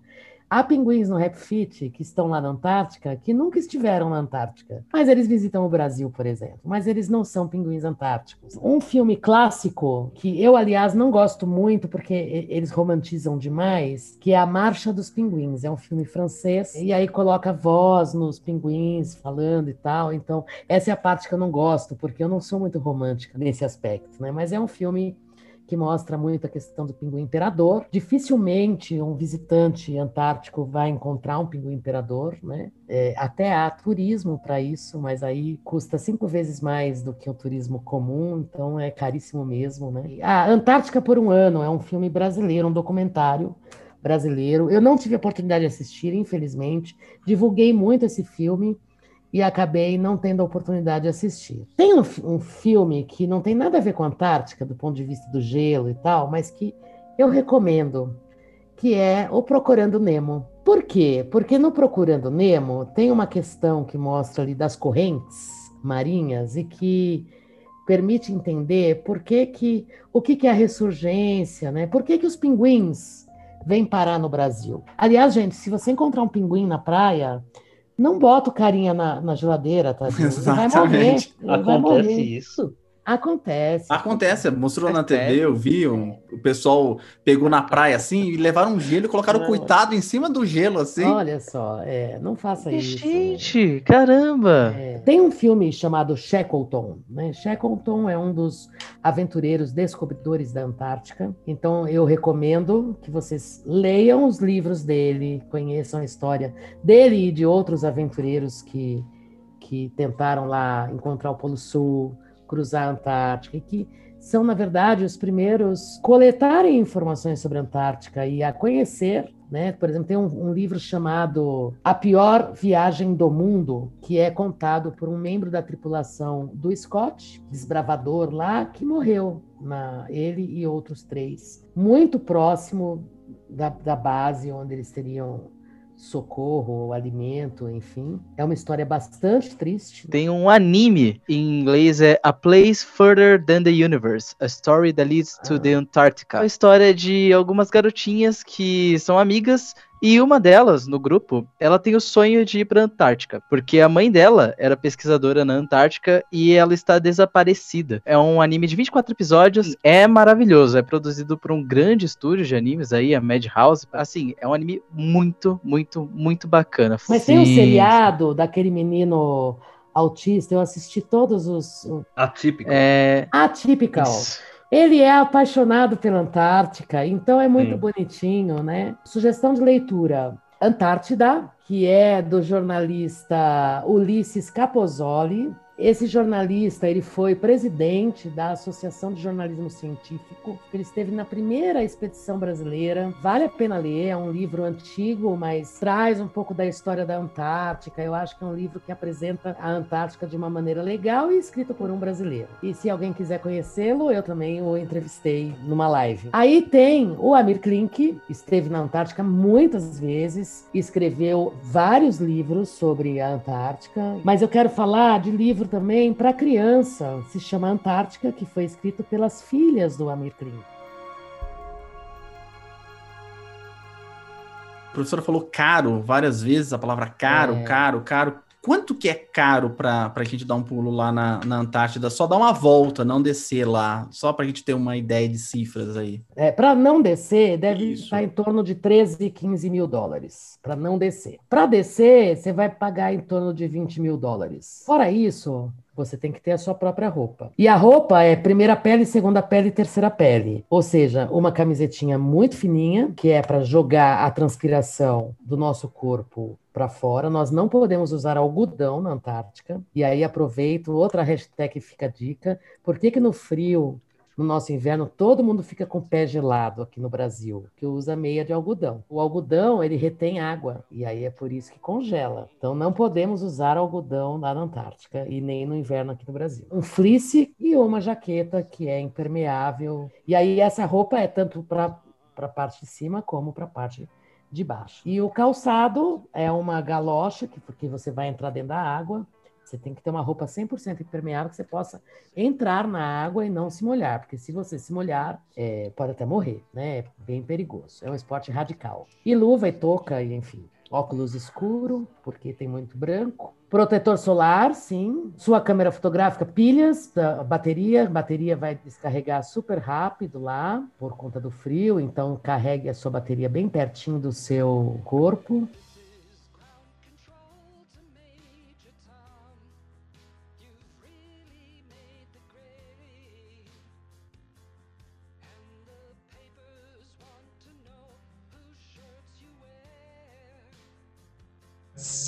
Há pinguins no Rap Fit que estão lá na Antártica que nunca estiveram na Antártica, mas eles visitam o Brasil, por exemplo. Mas eles não são pinguins antárticos. Um filme clássico que eu, aliás, não gosto muito porque eles romantizam demais, que é A Marcha dos Pinguins. É um filme francês e aí coloca voz nos pinguins falando e tal. Então, essa é a parte que eu não gosto porque eu não sou muito romântica nesse aspecto, né? Mas é um filme que mostra muito a questão do pinguim imperador. Dificilmente um visitante antártico vai encontrar um pinguim imperador, né? É, até há turismo para isso, mas aí custa cinco vezes mais do que o turismo comum, então é caríssimo mesmo, né? A Antártica por um ano é um filme brasileiro, um documentário brasileiro. Eu não tive a oportunidade de assistir, infelizmente. Divulguei muito esse filme e acabei não tendo a oportunidade de assistir. Tem um, um, filme que não tem nada a ver com a Antártica, do ponto de vista do gelo e tal, mas que eu recomendo, que é O Procurando Nemo. Por quê? Porque no Procurando Nemo tem uma questão que mostra ali das correntes marinhas e que permite entender por que, que o que, que é a ressurgência, né? Por que, que os pinguins vêm parar no Brasil? Aliás, gente, se você encontrar um pinguim na praia, não bota o carinha na, na geladeira, tá? Ele vai morrer. Acontece vai morrer. isso? Acontece. Acontece, mostrou na É TV, eu vi, um- o pessoal pegou na praia assim e levaram um gelo e colocaram o Não. coitado em cima do gelo assim. Olha só, é, não faça isso. né? Gente, caramba! É, tem um filme chamado Shackleton. Né? Shackleton é um dos aventureiros descobridores da Antártica. Então eu recomendo que vocês leiam os livros dele, conheçam a história dele e de outros aventureiros que, que tentaram lá encontrar o Polo Sul, cruzar a Antártica e que são, na verdade, os primeiros a coletarem informações sobre a Antártica e a conhecer né? Por exemplo, tem um, um livro chamado A Pior Viagem do Mundo, que é contado por um membro da tripulação do Scott, desbravador lá, que morreu, na, ele e outros três, muito próximo da, da base onde eles teriam socorro, alimento, enfim. É uma história bastante triste. Tem um anime, em inglês é A Place Further Than the Universe, A Story That Leads to Ah. the Antarctica. É a história de algumas garotinhas que são amigas e uma delas, no grupo, ela tem o sonho de ir para a Antártica, porque a mãe dela era pesquisadora na Antártica e ela está desaparecida. É um anime de 24 episódios, é maravilhoso, é produzido por um grande estúdio de animes aí, a Madhouse. Assim, é um anime muito, muito, muito bacana. Mas tem um Sim. seriado daquele menino autista, eu assisti todos os. Atípico. É. Atypical. isso. Ele é apaixonado pela Antártica, então é muito Sim. bonitinho, né? Sugestão de leitura: Antártida, que é do jornalista Ulisses Capozoli. Esse jornalista, ele foi presidente da Associação de Jornalismo Científico. Ele esteve na primeira expedição brasileira. Vale a pena ler, é um livro antigo, mas traz um pouco da história da Antártica. Eu acho que é um livro que apresenta a Antártica de uma maneira legal e escrito por um brasileiro. E se alguém quiser conhecê-lo, eu também o entrevistei numa live. Aí tem o Amir Klink, esteve na Antártica muitas vezes, escreveu vários livros sobre a Antártica, mas eu quero falar de livro também para criança, se chama Antártica, que foi escrito pelas filhas do Amir Klink. A professora falou caro várias vezes, a palavra caro, É. caro, caro. Quanto que é caro pra, pra gente dar um pulo lá na, na Antártida? Só dar uma volta, não descer lá. Só pra gente ter uma ideia de cifras aí. É, para não descer, deve Isso. estar em torno de 13, 15 mil dólares. Para não descer. Para descer, você vai pagar em torno de 20 mil dólares. Fora isso, você tem que ter a sua própria roupa. E a roupa é primeira pele, segunda pele terceira pele. Ou seja, uma camisetinha muito fininha, que é para jogar a transpiração do nosso corpo para fora. Nós não podemos usar algodão na Antártica. E aí aproveito outra hashtag fica dica. Por que que no frio no nosso inverno, todo mundo fica com o pé gelado aqui no Brasil, que usa meia de algodão. O algodão, ele retém água, e aí é por isso que congela. Então não podemos usar algodão lá na Antártica e nem no inverno aqui no Brasil. Um fleece e uma jaqueta que é impermeável. E aí essa roupa é tanto para a parte de cima como para a parte de baixo. E o calçado é uma galocha, que porque você vai entrar dentro da água. Você tem que ter uma roupa 100% impermeável que você possa entrar na água e não se molhar, porque se você se molhar, é, pode até morrer, né? É bem perigoso. É um esporte radical. E luva e touca, e enfim. Óculos escuro, porque tem muito branco. Protetor solar, sim. Sua câmera fotográfica, pilhas, da bateria. Bateria vai descarregar super rápido lá, por conta do frio. Então, carregue a sua bateria bem pertinho do seu corpo.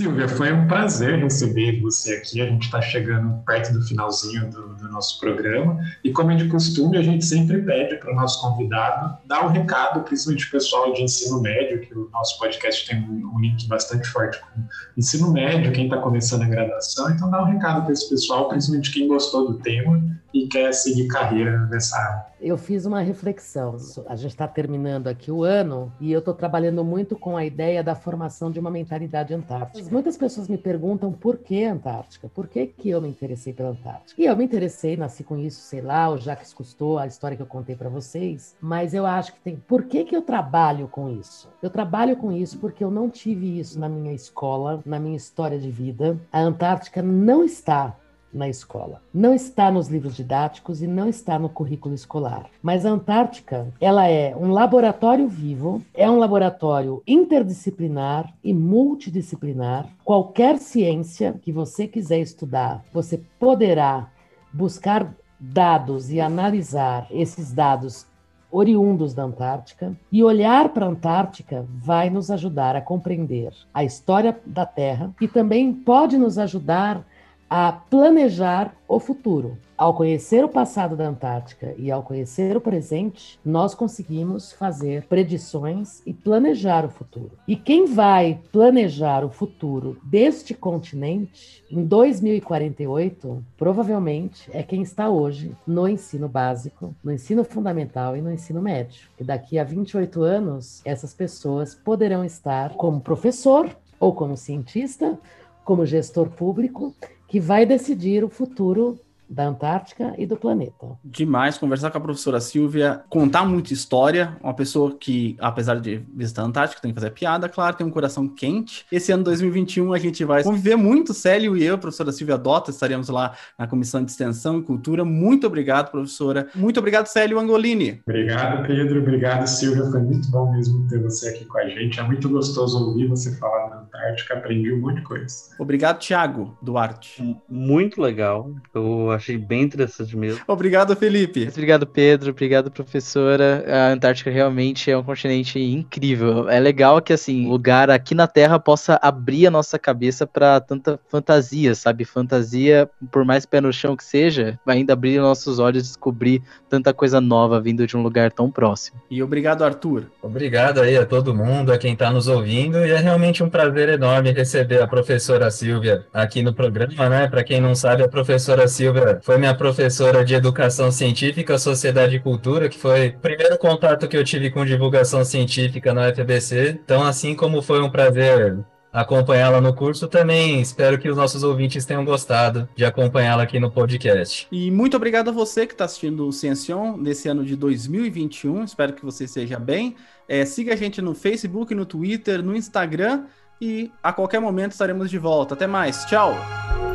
Silvia, foi um prazer receber você aqui. A gente está chegando perto do finalzinho do, do, nosso programa. E como é de costume, a gente sempre pede para o nosso convidado dar um recado, principalmente o pessoal de ensino médio, que o nosso podcast tem um, um link bastante forte com ensino médio, quem está começando a graduação. Então, dá um recado para esse pessoal, principalmente quem gostou do tema e quer seguir carreira nessa área. Eu fiz uma reflexão. A gente está terminando aqui o ano e eu estou trabalhando muito com a ideia da formação de uma mentalidade antártica. Muitas pessoas me perguntam por que Antártica? Por que, que eu me interessei pela Antártica? E eu me interessei, nasci com isso, sei lá, o Jacques Cousteau, a história que eu contei para vocês, mas eu acho que tem. Por que, que eu trabalho com isso? Eu trabalho com isso porque eu não tive isso na minha escola, na minha história de vida. A Antártica não está na escola. Não está nos livros didáticos e não está no currículo escolar. Mas a Antártica, ela é um laboratório vivo, é um laboratório interdisciplinar e multidisciplinar. Qualquer ciência que você quiser estudar, você poderá buscar dados e analisar esses dados oriundos da Antártica, e olhar para a Antártica vai nos ajudar a compreender a história da Terra e também pode nos ajudar a planejar o futuro. Ao conhecer o passado da Antártica e ao conhecer o presente, nós conseguimos fazer predições e planejar o futuro. E quem vai planejar o futuro deste continente em 2048, provavelmente é quem está hoje no ensino básico, no ensino fundamental e no ensino médio. E daqui a 28 anos, essas pessoas poderão estar como professor ou como cientista, como gestor público que vai decidir o futuro da Antártica e do planeta. Demais conversar com a professora Silvia, contar muita história, uma pessoa que, apesar de visitar a Antártica, tem que fazer piada, claro, tem um coração quente. Esse ano 2021 a gente vai conviver muito, Célio e eu, a professora Silvia Dota, estaremos lá na Comissão de Extensão e Cultura. Muito obrigado, professora. Muito obrigado, Célio Angolini. Obrigado, Pedro. Obrigado, Silvia. Foi muito bom mesmo ter você aqui com a gente. É muito gostoso ouvir você falar da Antártica. Aprendi um monte de coisa. Obrigado, Thiago Duarte. Muito legal. Eu achei bem interessante mesmo. Obrigado, Felipe. Obrigado, Pedro. Obrigado, professora. A Antártica realmente é um continente incrível. É legal que, assim, lugar aqui na Terra possa abrir a nossa cabeça para tanta fantasia, sabe? Fantasia, por mais pé no chão que seja, vai ainda abrir nossos olhos e descobrir tanta coisa nova vindo de um lugar tão próximo. E obrigado, Arthur. Obrigado aí a todo mundo, a quem está nos ouvindo. E é realmente um prazer enorme receber a professora Silvia aqui no programa, né? Para quem não sabe, a professora Silvia foi minha professora de Educação Científica, Sociedade e Cultura, que foi o primeiro contato que eu tive com divulgação científica na UFBC. Então, assim como foi um prazer acompanhá-la no curso, também espero que os nossos ouvintes tenham gostado de acompanhá-la aqui no podcast. E muito obrigado a você que está assistindo o Ciencion nesse ano de 2021. Espero que você esteja bem. É, siga a gente no Facebook, no Twitter, no Instagram e a qualquer momento estaremos de volta. Até mais. Tchau!